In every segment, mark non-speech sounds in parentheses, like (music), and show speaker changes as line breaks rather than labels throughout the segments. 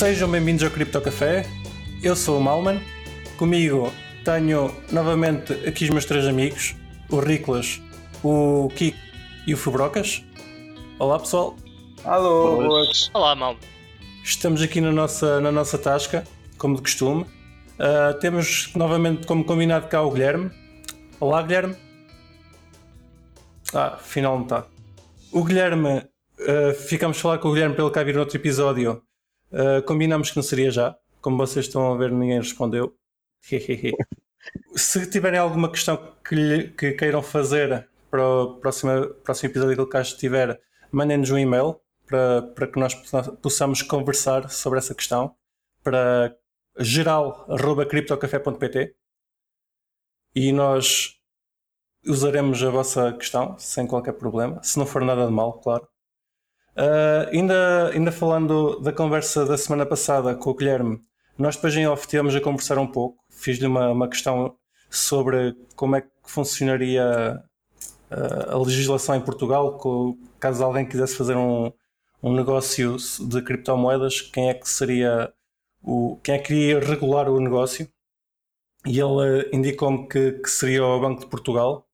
Sejam bem-vindos ao Cripto Café. Eu sou o Malman. Comigo tenho novamente aqui os meus três amigos, o Riclas, o Kiko e o Fubrocas. Olá pessoal.
Alô,
Olá, mal.
Estamos aqui na nossa, na nossa tasca, como de costume. Uh, temos novamente como combinado cá o Guilherme. Olá Guilherme. Ah, afinal não está. O Guilherme, uh, ficamos a falar com o Guilherme pelo cá vir no outro episódio. Uh, combinamos que não seria já. Como vocês estão a ver, ninguém respondeu. (laughs) Se tiverem alguma questão que, lhe, que queiram fazer para o próximo, próximo episódio que ele cá estiver, mandem-nos um e-mail para, para que nós possamos conversar sobre essa questão para geral.criptocafé.pt e nós usaremos a vossa questão sem qualquer problema, se não for nada de mal, claro. Uh, ainda, ainda falando da conversa da semana passada com o Guilherme, nós depois em off tivemos a conversar um pouco, fiz-lhe uma, uma questão sobre como é que funcionaria uh, a legislação em Portugal, caso alguém quisesse fazer um, um negócio de criptomoedas, quem é que seria o, quem é que iria regular o negócio? E ele indicou-me que, que, seria o Banco de Portugal,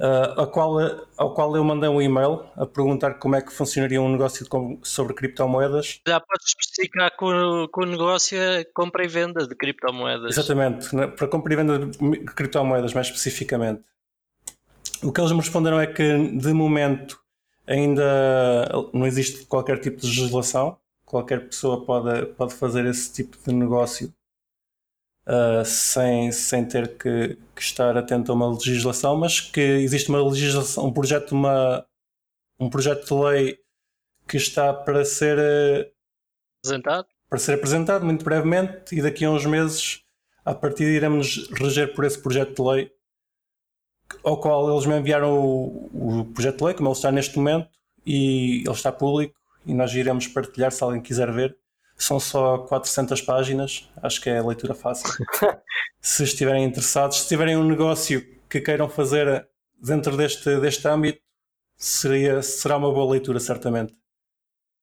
uh, a qual, ao qual eu mandei um e-mail a perguntar como é que funcionaria um negócio de, sobre criptomoedas.
Já podes especificar que o, que o negócio é compra e venda de criptomoedas.
Exatamente, para compra e venda de criptomoedas, mais especificamente. O que eles me responderam é que, de momento, ainda não existe qualquer tipo de legislação, qualquer pessoa pode, pode fazer esse tipo de negócio uh, sem, sem ter que, que, estar atento a uma legislação, mas que existe uma legislação, um projeto, uma, um projeto de lei que está para ser
apresentado,
para ser apresentado muito brevemente e daqui a uns meses a partir de iremos reger por esse projeto de lei ao qual eles me enviaram o, o projeto de lei, como ele está neste momento, e ele está público e nós iremos partilhar se alguém quiser ver. São só 400 páginas, acho que é a leitura fácil. (laughs) se estiverem interessados, se tiverem um negócio que queiram fazer dentro deste, deste âmbito, seria, será uma boa leitura, certamente.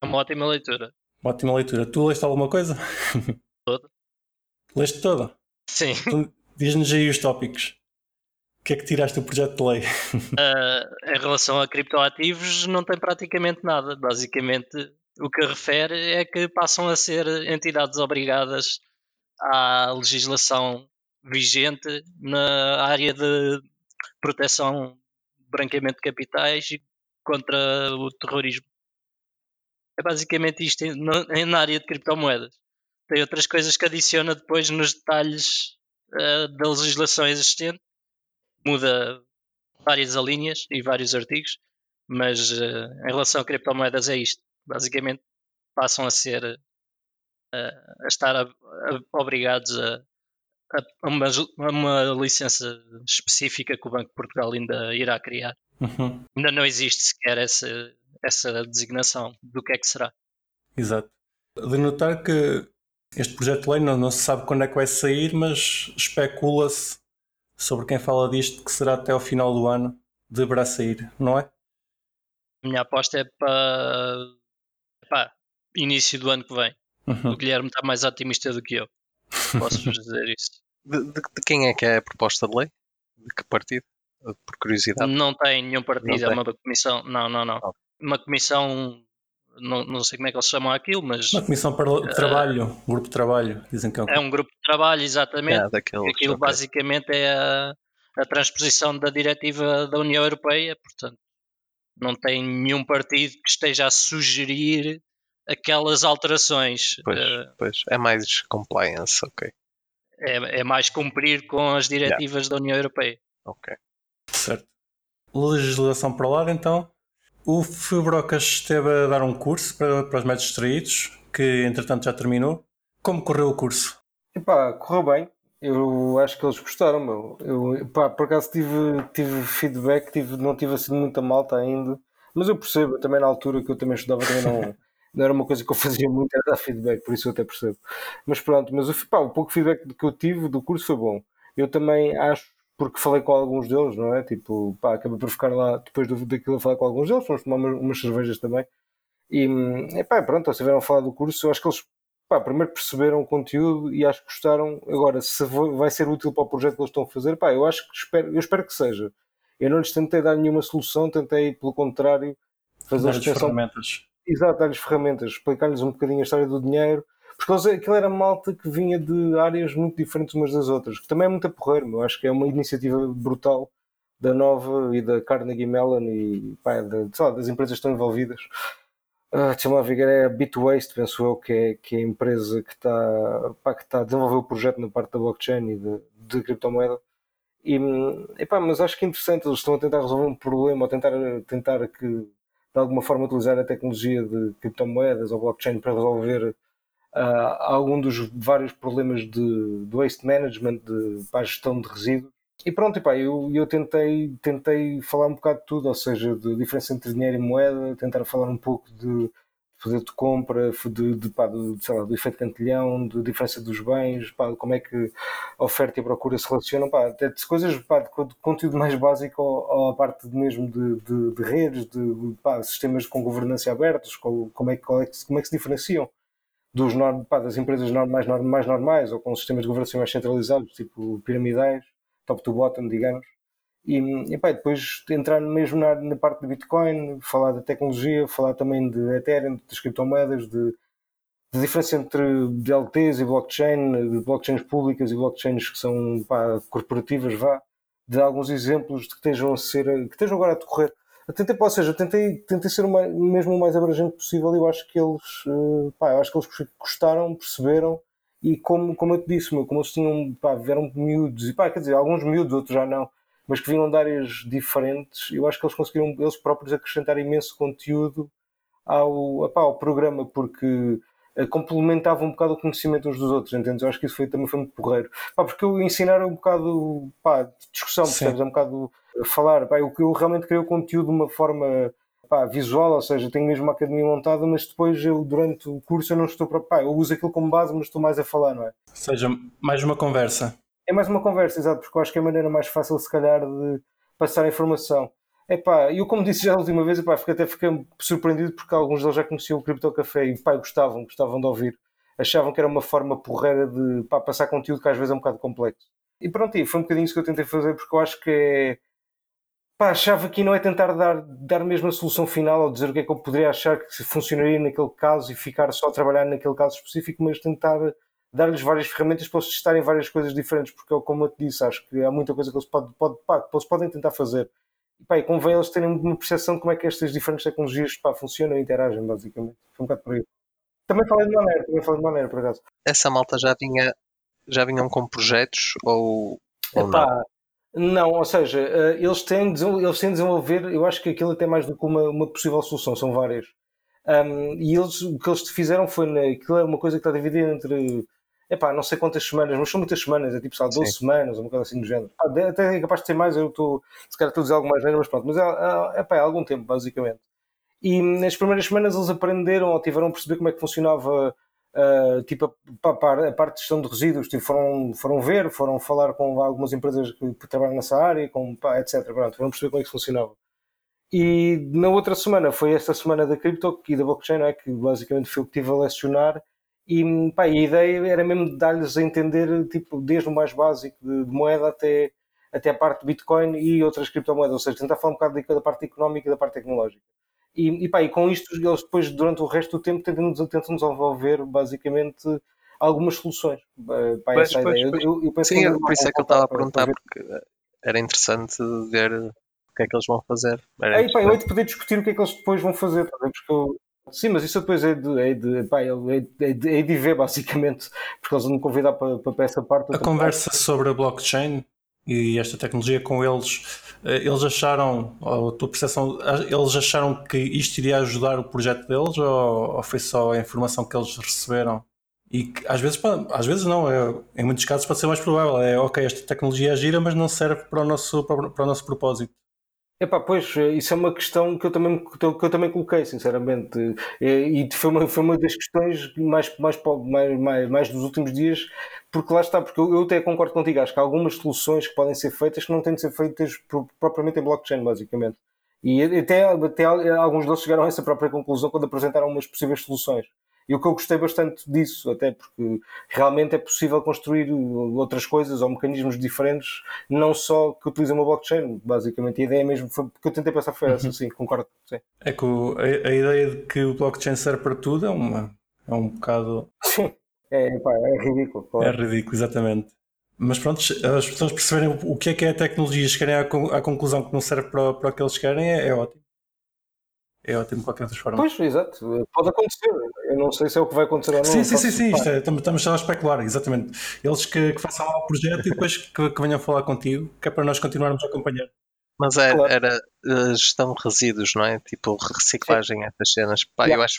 É uma ótima leitura.
Uma ótima leitura. Tu leste alguma coisa? (laughs)
Toda.
Leste toda?
Sim.
Então, Diz-nos aí os tópicos que é que tiraste do projeto de lei?
Uh, (laughs) em relação a criptoativos, não tem praticamente nada. Basicamente, o que refere é que passam a ser entidades obrigadas à legislação vigente na área de proteção branqueamento de capitais e contra o terrorismo. É basicamente isto na área de criptomoedas. Tem outras coisas que adiciona depois nos detalhes uh, da legislação existente muda várias alíneas e vários artigos, mas uh, em relação a criptomoedas é isto. Basicamente passam a ser uh, a estar a, a, obrigados a, a uma, uma, licença específica que o Banco de Portugal ainda irá criar.
Uhum.
Ainda não existe sequer essa, essa designação do que é que será.
Exato. De notar que este projeto de lei não, não se sabe quando é que vai sair, mas especula-se sobre quem fala disto que será até ao final do ano deverá sair, não é?
A minha aposta é para, para início do ano que vem. Uhum. O Guilherme está mais otimista do que eu. Posso-vos (laughs) dizer isso.
De, de, de, quem é que é a proposta de lei? De que partido? Por curiosidade.
Não tem nenhum partido, não é uma comissão. Não, não, não. Uma comissão não, não sei como é que eles chamam aquilo, mas.
Uma comissão para uh, trabalho, um grupo de trabalho, dizem que é um.
É um grupo de trabalho, exatamente. É, daqueles, aquilo okay. basicamente é a, a transposição da diretiva da União Europeia, portanto, não tem nenhum partido que esteja a sugerir aquelas alterações.
Pois, uh, pois. é mais compliance, ok.
É, é mais cumprir com as diretivas yeah. da União Europeia.
Ok.
Certo. Legislação para lá, então. O Fibrocas esteve a dar um curso para, para os médicos distraídos, que entretanto já terminou. Como correu o curso?
Epá, correu bem. Eu acho que eles gostaram, meu. Eu, epá, por acaso tive, tive feedback, tive, não tive assim muita malta ainda. Mas eu percebo, também na altura que eu também estudava, também não, (laughs) não era uma coisa que eu fazia muito, era dar feedback, por isso eu até percebo. Mas pronto, mas epá, o pouco feedback que eu tive do curso foi bom. Eu também acho porque falei com alguns deles, não é? Tipo, pá, acabei por ficar lá depois do, daquilo a falar com alguns deles, fomos tomar umas, umas cervejas também. E, epá, pronto, eles tiveram a falar do curso, eu acho que eles pá, primeiro perceberam o conteúdo e acho que gostaram. Agora, se vai ser útil para o projeto que eles estão a fazer, pá, eu acho que espero, eu espero que seja. Eu não lhes tentei dar nenhuma solução, tentei, pelo contrário, fazer
a extensão. ferramentas.
Exato, dar-lhes ferramentas, explicar-lhes um bocadinho a história do dinheiro, porque eles, aquilo era malta que vinha de áreas muito diferentes umas das outras, que também é muito a porrer, eu acho que é uma iniciativa brutal da Nova e da Carnegie Mellon e pá, de, lá, das empresas que estão envolvidas. Uh, Deixa-me lá ver, é a Bitwaste, penso eu, que é, que é a empresa que está, pá, que está a desenvolver o projeto na parte da blockchain e de, de criptomoeda. E, epá, mas acho que é interessante, eles estão a tentar resolver um problema, a tentar, tentar que, de alguma forma, utilizar a tecnologia de criptomoedas ou blockchain para resolver uh, algum dos vários problemas de, de waste management, de, para a gestão de resíduos. E pronto, epá, eu, eu tentei, tentei falar um bocado de tudo, ou seja, de diferença entre dinheiro e moeda, tentar falar um pouco de poder de compra, de, de, pá, de, sei lá, do efeito cantilhão, de diferença dos bens, pá, como é que a oferta e a procura se relacionam, pá, até de coisas, pá, de conteúdo mais básico ou, a parte mesmo de, de, de redes, de, pá, sistemas com governança abertos, como, é, é que, como é que se diferenciam dos, pá, das empresas mais, mais normais ou com sistemas de governança mais centralizados, tipo piramidais top to bottom, digamos. E, e pá, depois entrar mesmo na, na, parte de Bitcoin, falar da tecnologia, falar também de Ethereum, das criptomoedas, de, de diferença entre DLTs e blockchain, de blockchains públicas e blockchains que são pá, corporativas, vá, de alguns exemplos de que estejam a ser, que estejam agora a decorrer. Tentei, ou seja, tentei, tentei ser o mais, mesmo o mais abrangente possível e eu acho que eles, eh, pá, acho que eles gostaram, perceberam e como, como eu te disse, meu, como eles tinham, pá, vieram miúdos, e pá, quer dizer, alguns miúdos, outros já não, mas que vinham de áreas diferentes, eu acho que eles conseguiram, eles próprios, acrescentar imenso conteúdo ao, pá, ao programa, porque uh, complementavam um bocado o conhecimento uns dos outros, entendes? Eu acho que isso foi, também foi muito porreiro. Pá, porque eu ensinar um bocado, pá, de discussão, percebes? É um bocado falar, pá, eu, eu realmente criei o conteúdo de uma forma pá, visual, ou seja, tenho mesmo uma academia montada, mas depois eu, durante o curso, eu não estou para. Pá, eu uso aquilo como base, mas estou mais a falar, não é? Ou
seja, mais uma conversa.
É mais uma conversa, exato, porque eu acho que é a maneira mais fácil, se calhar, de passar a informação. Epá, eu como disse já a última vez, epá, até fiquei surpreendido porque alguns deles já conheciam o Crypto Café e pá, gostavam, gostavam de ouvir. Achavam que era uma forma porreira de pá, passar conteúdo que às vezes é um bocadinho complexo. E pronto, e foi um bocadinho isso que eu tentei fazer porque eu acho que é, pá, achava que não é tentar dar, dar mesmo a solução final ou dizer o que é que eu poderia achar que funcionaria naquele caso e ficar só a trabalhar naquele caso específico, mas tentar dar-lhes várias ferramentas para eles testarem várias coisas diferentes, porque como eu te disse, acho que há muita coisa que eles, pode, pode, pá, que eles podem tentar fazer. E, pá, e convém eles terem uma percepção de como é que estas diferentes tecnologias pá, funcionam e interagem, basicamente. Foi um bocado por aí. Também falei de maneira, também falei de maneira, por acaso.
Essa malta já vinha, já vinham com projetos ou, ou
Epá, não? Não, ou seja, eh, eles têm, eles têm de desenvolver, eu acho que aquilo é até mais do que uma, uma possível solução, são várias. Um, e eles, o que eles fizeram foi, aquilo é uma coisa que está dividida entre, epá, não sei quantas semanas, mas são muitas semanas, é tipo, sabe, 12 Sim. semanas, uma coisa assim do género. Até é capaz de ter mais, eu estou, se calhar estou a dizer algo mais mas pronto, mas é, é, epá, é algum tempo, basicamente. E nas primeiras semanas eles aprenderam ou tiveram a perceber como é que funcionava Uh, tipo a, a, parte de gestão de resíduos, tipo, foram, foram ver, foram falar com algumas empresas que trabalham nessa área, com, pá, etc. Pronto, vamos perceber como é que funcionava. E na outra semana, foi esta semana da cripto e da blockchain, é, que basicamente foi o que estive a lecionar. E, pá, a ideia era mesmo dar-lhes a entender, tipo, desde o mais básico de, de, moeda até, até a parte de Bitcoin e outras criptomoedas, ou seja, tentar falar um bocado da parte económica e da parte tecnológica. E, e, pá, e com isto eles depois, durante o resto do tempo, tentam, tentam desenvolver basicamente algumas soluções para pois, essa
pois, ideia. Pois. Eu, eu Sim, por isso é que eu estava a perguntar, porque era interessante ver o que é que eles vão fazer.
Aí, pá, eu hei de poder discutir o que é que eles depois vão fazer, porque eu, Sim, mas isso depois é de, é de, pá, é de, é de, é de ver, basicamente, porque eles vão me convidar para, para essa parte.
A conversa parte. sobre a blockchain e esta tecnologia com eles, eh, eles acharam, a tua percepção, eles acharam que isto iria ajudar o projeto deles ou, ou foi só a informação que eles receberam? E que, às vezes, às vezes não, é, em muitos casos pode ser mais provável, é ok, esta tecnologia é gira, mas não serve para o nosso, para o nosso propósito.
Epá, pois, isso é uma questão que eu também, que eu também coloquei, sinceramente. E foi uma, foi uma das questões mais, mais, mais, mais, mais dos últimos dias, porque lá está, porque eu, eu até concordo contigo, acho que há algumas soluções que podem ser feitas que não têm de ser feitas propriamente em blockchain, basicamente. E até, até alguns deles chegaram a essa própria conclusão quando apresentaram umas possíveis soluções. E o que eu gostei bastante disso, até porque realmente é possível construir outras coisas ou mecanismos diferentes, não só que utilizam uma blockchain, basicamente. A ideia mesmo foi, que eu tentei pensar foi essa, uhum. sim, concordo. Sim.
É que o, a, a, ideia de que o blockchain serve para tudo é, uma, é um bocado.
Sim, é, pá, é ridículo.
Claro. É ridículo, exatamente. Mas pronto, as pessoas perceberem o que é que é a tecnologia e chegarem à, à conclusão que não serve para, para o que eles querem é, é ótimo é ótimo de qualquer outra forma.
Pois, exato, pode acontecer. Eu não sei se é o que vai acontecer ou não.
Sim, sim, sim, sim. É, estamos só a especular, exatamente. Eles que, que façam o projeto e depois que, que, venham falar contigo, que é para nós continuarmos a acompanhar.
Mas era, claro. era uh, gestão de resíduos, não é? Tipo reciclagem, sim. essas cenas. Pá, yeah. eu acho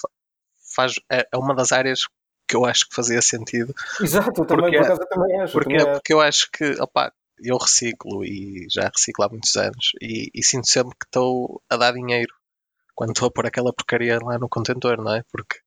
faz, é, é uma das áreas que eu acho que fazia sentido.
Exato, também, porque, por acaso, também acho.
Porque,
também
porque eu acho que, opa, eu reciclo e já reciclo há muitos anos e, e sinto sempre que estou a dar dinheiro quando estou a pôr aquela porcaria lá no contentor, não é? Porque,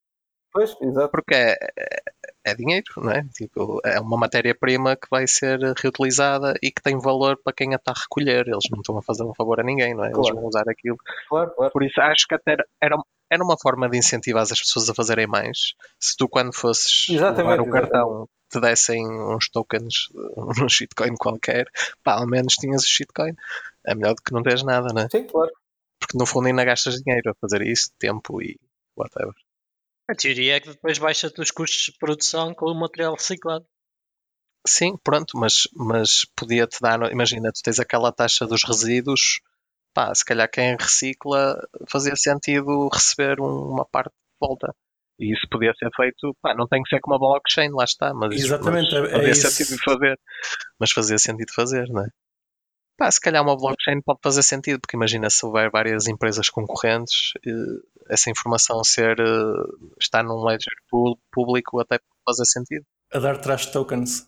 pois, exato.
porque é, é, é dinheiro, não é? Tipo, é uma matéria-prima que vai ser reutilizada e que tem valor para quem a está a recolher. Eles não estão a fazer um favor a ninguém, não é? Claro. Eles vão usar aquilo.
Claro, claro.
Por isso acho que até era, era uma forma de incentivar as pessoas a fazerem mais. Se tu, quando fosses
levar
o cartão, te dessem uns tokens, (laughs) um shitcoin qualquer, pá, ao menos tinhas o shitcoin. É melhor do que não teres nada, não é?
Sim, claro
porque no fundo ainda gastas dinheiro a fazer isso, tempo e whatever.
A teoria é que depois baixa-te os custos de produção com o material reciclado.
Sim, pronto, mas, mas podia-te dar, imagina, tu tens aquela taxa dos resíduos, pá, se calhar quem recicla fazia sentido receber uma parte de volta. E isso podia ser feito, pá, não tem que ser com uma blockchain, lá está, mas,
Exatamente,
mas
é, fazia
é sentido fazer. Mas fazia sentido fazer, não é? Pá, se calhar uma blockchain pode fazer sentido, porque imagina se houver várias empresas concorrentes, eh, essa informação ser eh, estar num ledger público até pode fazer sentido.
A dar trash tokens.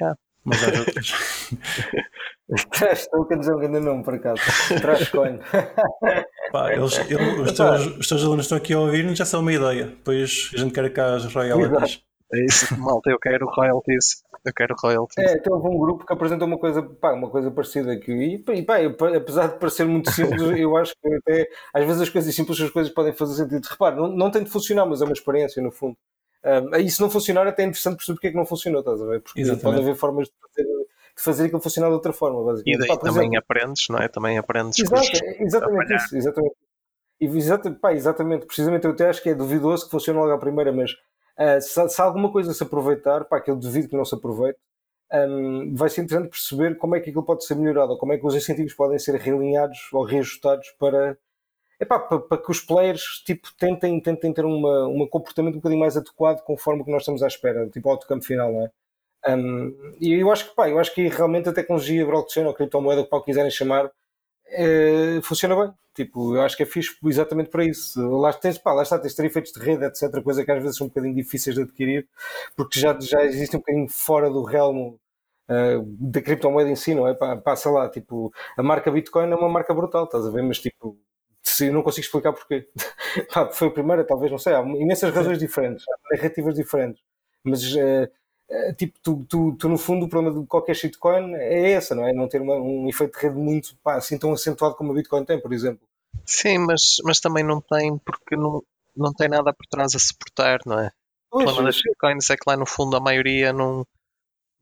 Yeah.
Mas há (laughs) outras. (laughs)
trash tokens é um grande nome, por acaso. Trash coin. (laughs)
Pá, eles, eles, os, teus, os teus alunos estão aqui a ouvir já são uma ideia. Depois a gente quer cá as royalties.
É isso, malta, eu quero royalties. Eu quero royalties.
É, então houve um grupo que apresentou uma coisa, pá, uma coisa parecida aqui. E, e pá, apesar de parecer muito simples, (laughs) eu acho que até às vezes as coisas simples, as coisas podem fazer sentido. Repare, não, não tem de funcionar, mas é uma experiência no fundo. Um, e se não funcionar, até é interessante perceber porque é que não funcionou, estás a ver? Porque Exatamente. pode haver formas de fazer, de fazer aquilo funcionar de outra forma.
Basicamente. E daí pá, também exemplo, aprendes, não é? Também aprendes.
Exato, exatamente isso, exatamente. E exatamente, pá, exatamente, precisamente eu até acho que é duvidoso que funcione logo à primeira, mas Uh, se, se, alguma coisa se aproveitar, pá, que eu duvido que não se aproveite, um, vai ser interessante perceber como é que aquilo pode ser melhorado, ou como é que os incentivos podem ser realinhados ou reajustados para, epá, para, para que os players tipo, tentem, tentem ter uma, um comportamento um bocadinho mais adequado conforme o que nós estamos à espera, tipo ao campo final, não é? Um, e eu acho que pá, eu acho que realmente a tecnologia blockchain ou criptomoeda, o que quiserem chamar, é, funciona bem. Tipo, eu acho que é fixe exatamente para isso. Lá, tens, pá, lá está, tens ter efeitos de rede, etc. Coisa que às vezes são um bocadinho difíceis de adquirir, porque já, já existe um bocadinho fora do realmo uh, da criptomoeda em si, não é? Pá, passa lá, tipo, a marca Bitcoin é uma marca brutal, estás a ver? Mas tipo, se, eu não consigo explicar porquê. (laughs) pá, foi a primeira, talvez, não sei, há imensas razões diferentes, há narrativas diferentes. Mas uh, tipo, tu, tu, tu, no fundo o problema de qualquer shitcoin é essa, não é? Não ter uma, um efeito de rede muito pá, assim tão acentuado como a Bitcoin tem, por exemplo.
Sim, mas, mas também não tem porque não, não tem nada por trás a suportar, não é? O problema das shitcoins é que lá no fundo a maioria não,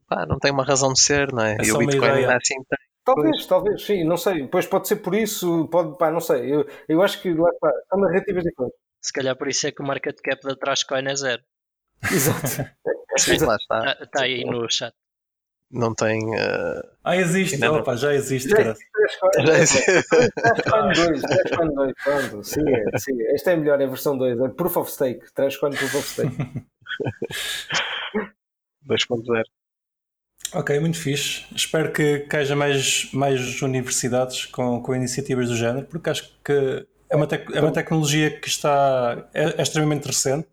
pá, não tem uma razão de ser, não é?
é
e o Bitcoin ainda assim tem.
Talvez, pois. talvez, sim, não sei. Pois pode ser por isso, pode, pá, não sei. Eu, eu acho que lá, pá, são narrativas diferentes.
Se calhar por isso é que o market cap da Trashcoin é zero.
Exato. (laughs)
Lá está.
Está tá aí no chat.
Não tem. Uh...
Ah, existe, não, opa, já existe.
Já existe. Já existe. 2, Trashcoin 2, pronto. Sim, é, sim. Esta é melhor, é a versão 2. É Proof of Stake. Trashcoin Proof of Stake. (laughs)
2.0.
Ok, muito fixe. Espero que, que haja mais, mais universidades com, com iniciativas do género, porque acho que é uma, é uma tecnologia que está é, é, extremamente recente,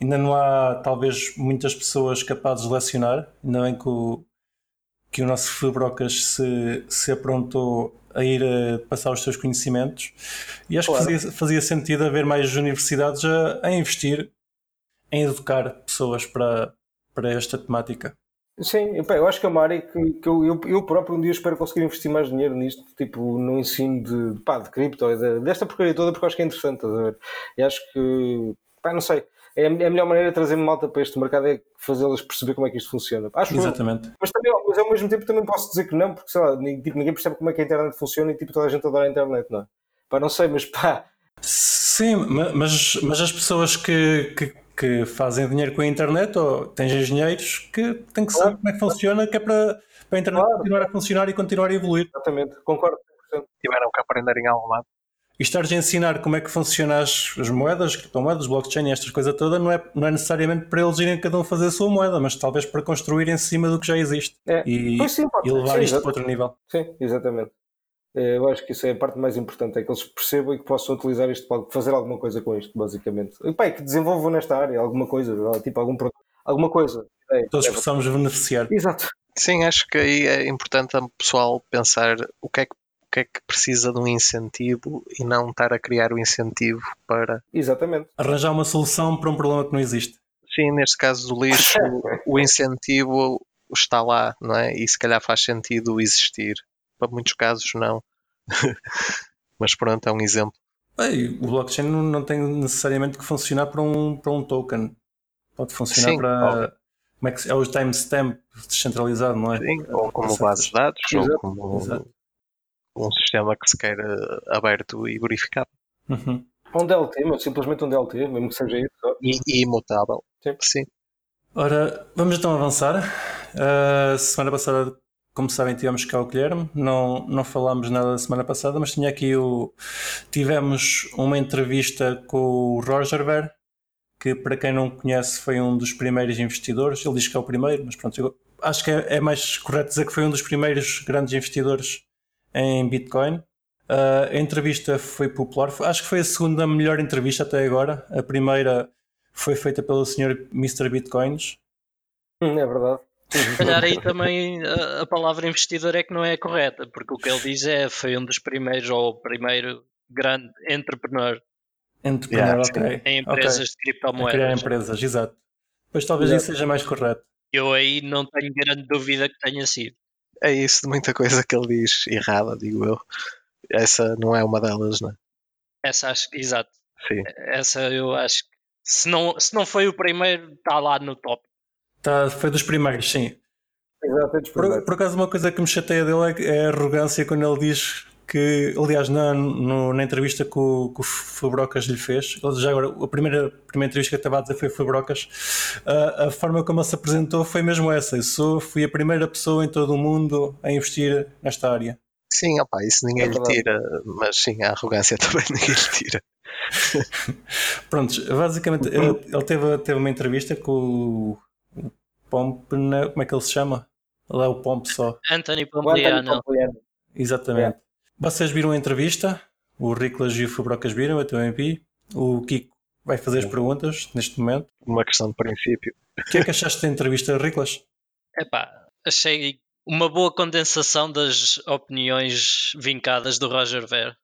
ainda não há talvez muitas pessoas capazes de lecionar, ainda bem que o, que o nosso Fibrocas se, se aprontou a ir a passar os seus conhecimentos e acho claro. que fazia, fazia sentido haver mais universidades a, a investir em educar pessoas para, para esta temática.
Sim, eu acho que é uma área que, que eu, eu, eu, próprio um dia espero conseguir investir mais dinheiro nisto, tipo no ensino de, pá, de cripto, de, desta porcaria toda, porque acho que é interessante, estás a ver? E acho que, pá, não sei, é a melhor maneira de trazer malta para este mercado é fazê-las perceber como é que isto funciona. Acho
Exatamente.
mas, também, mas ao mesmo tempo também posso dizer que não, porque sei lá, tipo, ninguém percebe como é que a internet funciona e tipo, toda a gente adora a internet, não é? Pá, não sei, mas pá.
Sim, mas, mas as pessoas que, que, que fazem dinheiro com a internet, ou tens engenheiros que têm que saber claro. como é que funciona, que é para, para a internet claro. continuar a funcionar e continuar a evoluir.
Exatamente, concordo.
Tiveram que aprender em algum lado
e estares a ensinar como é que funcionam as, as moedas, criptomoedas, blockchain e estas coisas todas, não é, não é necessariamente para eles irem cada um fazer a sua moeda, mas talvez para construir em cima do que já existe
é.
e,
sim,
e, levar sim, isto para outro nível.
Sim, exatamente. É, eu acho que isso é a parte mais importante, é que eles percebam e que possam utilizar isto para fazer alguma coisa com isto, basicamente. E pá, que desenvolvam nesta área alguma coisa, tipo algum alguma coisa.
É, Todos é, possamos beneficiar.
Exato.
Sim, acho que aí é importante o pessoal pensar o que é que que é que precisa de um incentivo e não estar a criar o incentivo para.
Exatamente.
Arranjar uma solução para um problema que não existe.
Sim, neste caso do lixo, (laughs) o incentivo está lá, não é? E se calhar faz sentido existir. Para muitos casos, não. (laughs) Mas pronto, é um exemplo.
Ei, o blockchain não tem necessariamente que funcionar para um, para um token. Pode funcionar Sim, para. Como é, que, é o timestamp descentralizado, não é?
Sim, ou como base de dados, Exato. ou como. Exato um sistema que se quer aberto e verificado.
Uhum.
Um DLT, mas simplesmente um DLT, mesmo que seja isso.
E, e imutável. Sim. Sim.
Ora, vamos então avançar. Uh, semana passada, como sabem, tivemos cá o Guilherme. Não, não falámos nada da semana passada, mas tinha aqui o. Tivemos uma entrevista com o Roger Ver, que para quem não conhece foi um dos primeiros investidores. Ele diz que é o primeiro, mas pronto, acho que é, é mais correto dizer que foi um dos primeiros grandes investidores em Bitcoin. Uh, a entrevista foi popular, acho que foi a segunda melhor entrevista até agora. A primeira foi feita pelo senhor Mr. Bitcoins.
Hum, é verdade.
Se calhar aí também a, a, palavra investidor é que não é correta, porque o que ele diz é foi um dos primeiros ou o primeiro grande entrepreneur.
Entrepreneur, yeah, ok.
Em empresas okay. de criptomoedas.
A criar empresas, exato. Pois talvez isso seja mais correto.
Eu aí não tenho grande dúvida que tenha sido
é isso de muita coisa que ele diz errada, digo eu. Essa não é uma delas, não é?
Essa acho que, exato.
Sim.
Essa eu acho que se não, se não foi o primeiro, está lá no top.
Tá, foi dos primeiros, sim.
Exato, é dos
primeiros. Por, por acaso, uma coisa que me chateia dele é, é a arrogância quando ele diz que, aliás, na, no, na entrevista que o, que o Fabrocas lhe fez, ele já agora, a primeira, a primeira entrevista que eu estava a dizer foi o Fabrocas, a, a forma como ele se apresentou foi mesmo essa. Eu sou, fui a primeira pessoa em todo o mundo a investir nesta área.
Sim, opa, isso ninguém é lhe tira, mas sim, a arrogância (laughs) também ninguém lhe tira. (laughs)
Prontos, basicamente, ele, ele teve, teve uma entrevista com o Pomp, como é que ele se chama? Ele é o Pomp só.
Anthony Pompliano.
Exatamente. Vocês viram a entrevista? O Riclas e o Fubrocas viram, eu também vi. O Kiko vai fazer as perguntas neste momento.
Uma questão de princípio.
O que é que achaste da entrevista, Riclas?
Epá, achei uma boa condensação das opiniões vincadas do Roger Ver.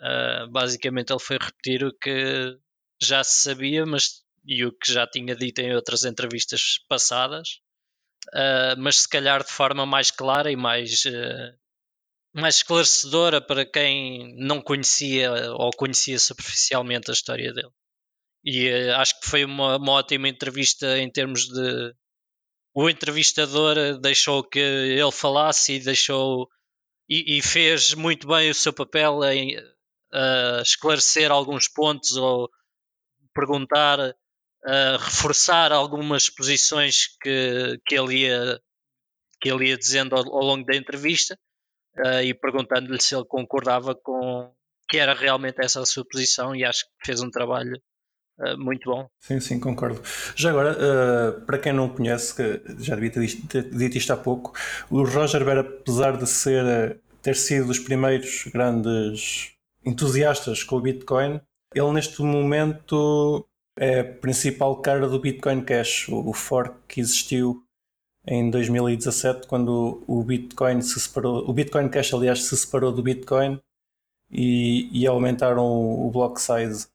Uh, basicamente ele foi repetir o que já se sabia, mas e o que já tinha dito em outras entrevistas passadas, uh, mas se calhar de forma mais clara e mais uh, mais esclarecedora para quem não conhecia ou conhecia superficialmente a história dele. E uh, acho que foi uma, uma, ótima entrevista em termos de. O entrevistador deixou que ele falasse e deixou. E, e fez muito bem o seu papel em esclarecer alguns pontos ou perguntar, uh, reforçar algumas posições que, que, ele ia, que ele ia dizendo ao, ao longo da entrevista uh, e perguntando-lhe se ele concordava com que era realmente essa a sua posição e acho que fez um trabalho uh, muito bom.
Sim, sim, concordo. Já agora, uh, para quem não conhece, que já devia ter dito, ter dito isto há pouco, o Roger Ver, apesar de ser, ter sido dos primeiros grandes entusiastas com o Bitcoin, ele neste momento é a principal cara do Bitcoin Cash, o fork que existiu em 2017, quando o Bitcoin se separou, o Bitcoin Cash, aliás, se separou do Bitcoin e, e aumentaram o, o block size.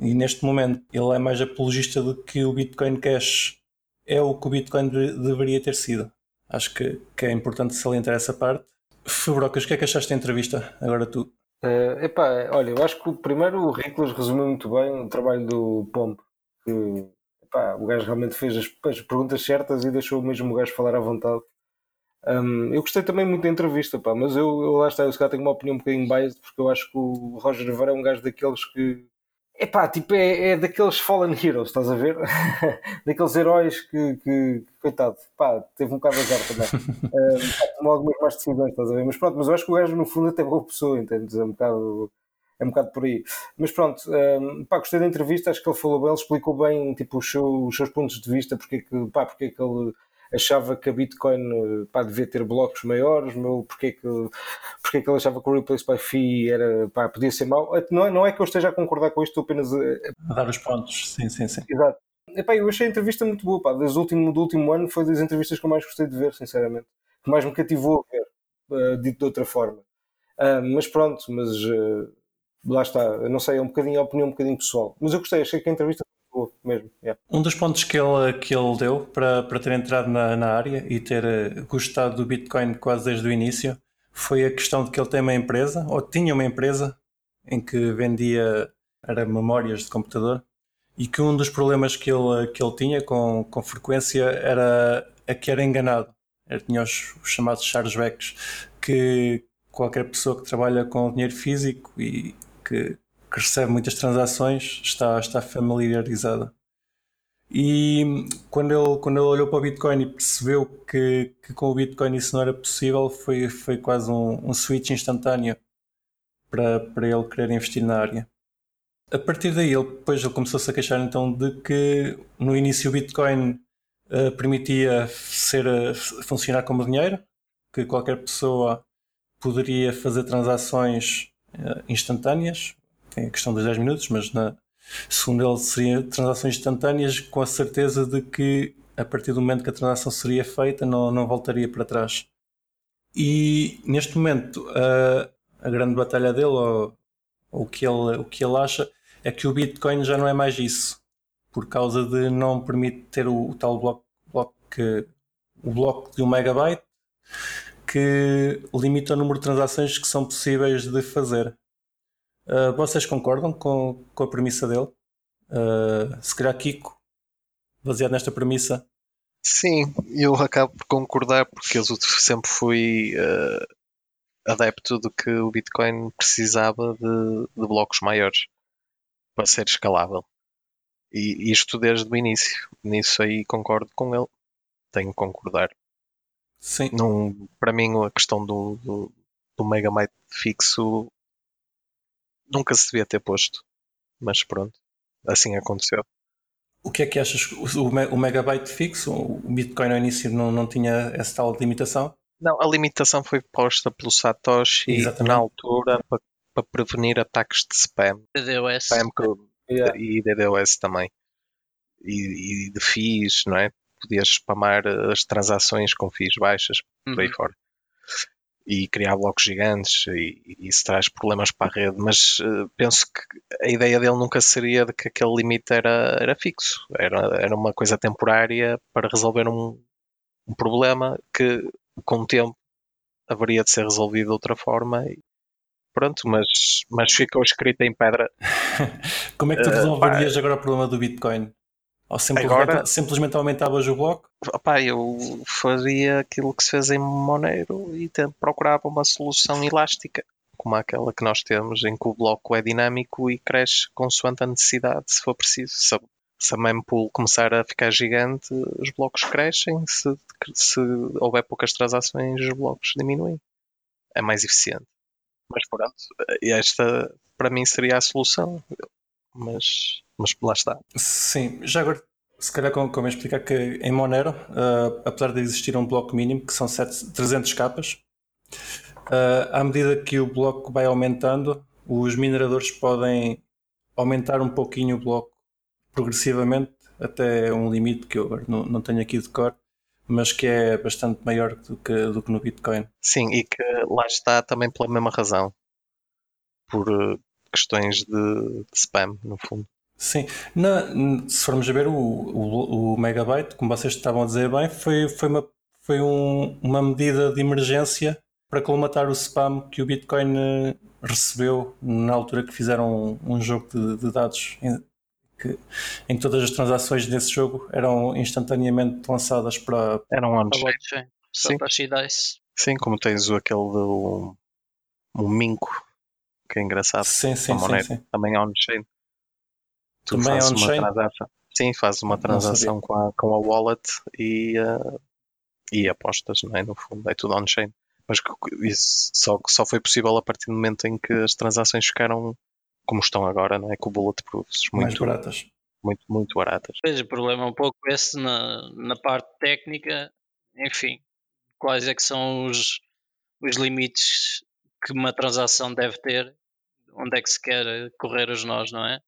E neste momento ele é mais apologista do que o Bitcoin Cash é o que o Bitcoin deveria ter sido. Acho que, que é importante salientar essa parte. Fabrocas, o que é que achaste da entrevista? Agora tu.
Uh, epá, olha, eu acho que o primeiro o Riclas resumiu muito bem o trabalho do Pomp. que pá, o gajo realmente fez as, as, perguntas certas e deixou mesmo o gajo falar à vontade. Um, eu gostei também muito da entrevista, pá, mas eu, eu lá está, eu se calhar tenho uma opinião um bocadinho biased porque eu acho que o Roger Rivera é um gajo daqueles que é pá, tipo, é, é daqueles fallen heroes, estás a ver? (laughs) daqueles heróis que, que, coitado, pá, teve um bocado de azar também. (laughs) uh, tomou algumas mais decisões, estás a ver? Mas pronto, mas eu acho que o gajo no fundo até é boa pessoa, entendes? É um bocado, é um bocado por aí. Mas pronto, um, pá, gostei da entrevista, acho que ele falou bem, ele explicou bem, tipo, os, seus, os seus pontos de vista, porque que, pá, porque que ele achava que a Bitcoin pá, devia ter blocos maiores, meu, porque, é que, porque é que ele achava que o Replace by Fee era, pá, podia ser mau. Não é, não é que eu esteja a concordar com isto, estou apenas
a, a dar os pontos, sim, sim, sim.
Exato. Epá, eu achei a entrevista muito boa, pá. O último, do último ano foi das entrevistas que eu mais gostei de ver, sinceramente. Que mais me cativou a ver, uh, dito de outra forma. Uh, mas pronto, mas uh, lá está. Eu não sei, é um bocadinho a opinião um bocadinho pessoal. Mas eu gostei, achei que a entrevista mesmo. Yeah.
Um dos pontos que ele, que ele deu para, para ter entrado na, na área e ter eh, gostado do Bitcoin quase desde o início foi a questão de que ele tem uma empresa, ou tinha uma empresa, em que vendia era memórias de computador e que um dos problemas que ele, que ele tinha com, com frequência era a que era enganado. Ele tinha os, os chamados chargebacks, que qualquer pessoa que trabalha com dinheiro físico e que que recebe muitas transações está, está familiarizada. E quando ele, quando ele olhou para o Bitcoin e percebeu que, que com o Bitcoin isso não era possível, foi, foi quase um, um switch instantâneo para, para ele querer investir na área. A partir daí, ele, depois ele começou-se a queixar então de que no início o Bitcoin uh, permitia ser, uh, funcionar como dinheiro, que qualquer pessoa poderia fazer transações uh, instantâneas, tem a questão dos 10 minutos, mas na, segundo ele seria transações instantâneas com a certeza de que a partir do momento que a transação seria feita não, não voltaria para trás. E neste momento a, a grande batalha dele, ou, ou o, que ele, o que ele acha, é que o Bitcoin já não é mais isso, por causa de não permitir ter o, o tal bloco, bloco que, o bloco de um megabyte que limita o número de transações que são possíveis de fazer. Uh, vocês concordam com, com a premissa dele? Uh, se calhar Kiko, baseado nesta premissa.
Sim, eu acabo por concordar porque eu sempre fui uh, adepto de que o Bitcoin precisava de, de, blocos maiores para ser escalável. E isto desde o início. Nisso aí concordo com ele. Tenho que concordar.
Sim.
Num, para mim a questão do, do, do megabyte fixo nunca se devia ter posto. Mas pronto, assim aconteceu.
O que é que achas? O, o megabyte fixo, o Bitcoin ao início não, não tinha essa tal limitação?
Não, a limitação foi posta pelo Satoshi Exatamente. na altura para, para, prevenir ataques de spam.
DDoS.
Spam que, yeah. E DDoS também. E, e de FIIs, não é? Podias spamar as transações com FIIs baixas, por aí uhum. fora e criar blocos gigantes e, e isso traz problemas para a rede, mas uh, penso que a ideia dele nunca seria de que aquele limite era, era fixo, era, era uma coisa temporária para resolver um, um problema que com o tempo haveria de ser resolvido de outra forma e pronto, mas, mas ficou escrito em pedra. (laughs)
Como é que tu eh, resolverias uh, agora o problema do Bitcoin? Ou simplesmente, Agora, simplesmente aumentavas o bloco?
Opá, eu fazia aquilo que se fez em Monero e procurava uma solução elástica, como aquela que nós temos, em que o bloco é dinâmico e cresce consoante a necessidade, se for preciso. Se, se a mempool começar a ficar gigante, os blocos crescem, se, se houver poucas transações, os blocos diminuem. É mais eficiente. Mas pronto, esta para mim seria a solução. Mas mas lá está.
Sim, já agora, se calhar como, explicar que em Monero, uh, apesar de existir um bloco mínimo, que são 7, 300 capas, uh, à medida que o bloco vai aumentando, os mineradores podem aumentar um pouquinho o bloco progressivamente até um limite que eu não, não tenho aqui de cor, mas que é bastante maior do que, do que no Bitcoin.
Sim, e que lá está também pela mesma razão. Por questões de, de spam, no fundo.
Sim, Na, se formos a ver o, o, o, megabyte, como vocês estavam a dizer bem, foi, foi, uma, foi um, uma medida de emergência para colmatar o spam que o Bitcoin eh, recebeu na altura que fizeram um, um jogo de, de dados que, em que todas as transações desse jogo eram instantaneamente lançadas para.
Eram
Para
on-chain.
blockchain.
Sim. Sim, como tens o aquele do o Minco, que é engraçado.
Sim, sim,
a
sim,
moneda.
sim.
Também é on-chain. Tu
Também é
fazes uma
on-chain?
transação. Sim, fazes uma transação com a, com a wallet e, eh, e apostas, não é? No fundo, é tudo on-chain. Mas isso só, só foi possível a partir do momento em que as transações ficaram como estão agora, não é? Com bulletproofs
Mais
muito,
baratas.
muito, muito baratas.
Pois, o problema é um pouco esse na, na parte técnica. Enfim, quais é que são os, os limites que uma transação deve ter? Onde é que se quer correr os nós, não é?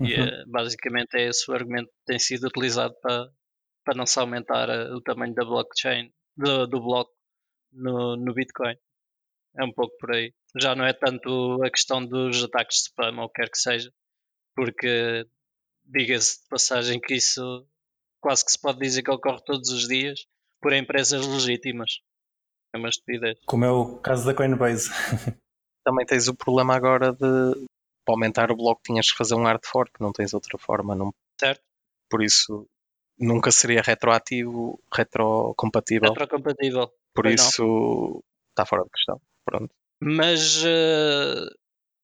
E
Uhum.
eh, basicamente é esse o argumento que tem sido utilizado para, para não se aumentar eh, o tamanho da blockchain, do, do bloco no, no Bitcoin. É um pouco por aí. Já não é tanto a questão dos ataques de spam ou o que quer que seja, porque diga-se de passagem que isso quase que se pode dizer que ocorre todos os dias por empresas legítimas. É uma estupidez.
Como é o caso da Coinbase. (laughs)
Também tens o problema agora de para aumentar o bloco tinhas que fazer um hard fork, não tens outra forma, não,
Certo?
por isso nunca seria retroativo, retrocompatível.
Retrocompatível.
Por
Pois não.
isso está fora de questão. Pronto.
Mas, eh,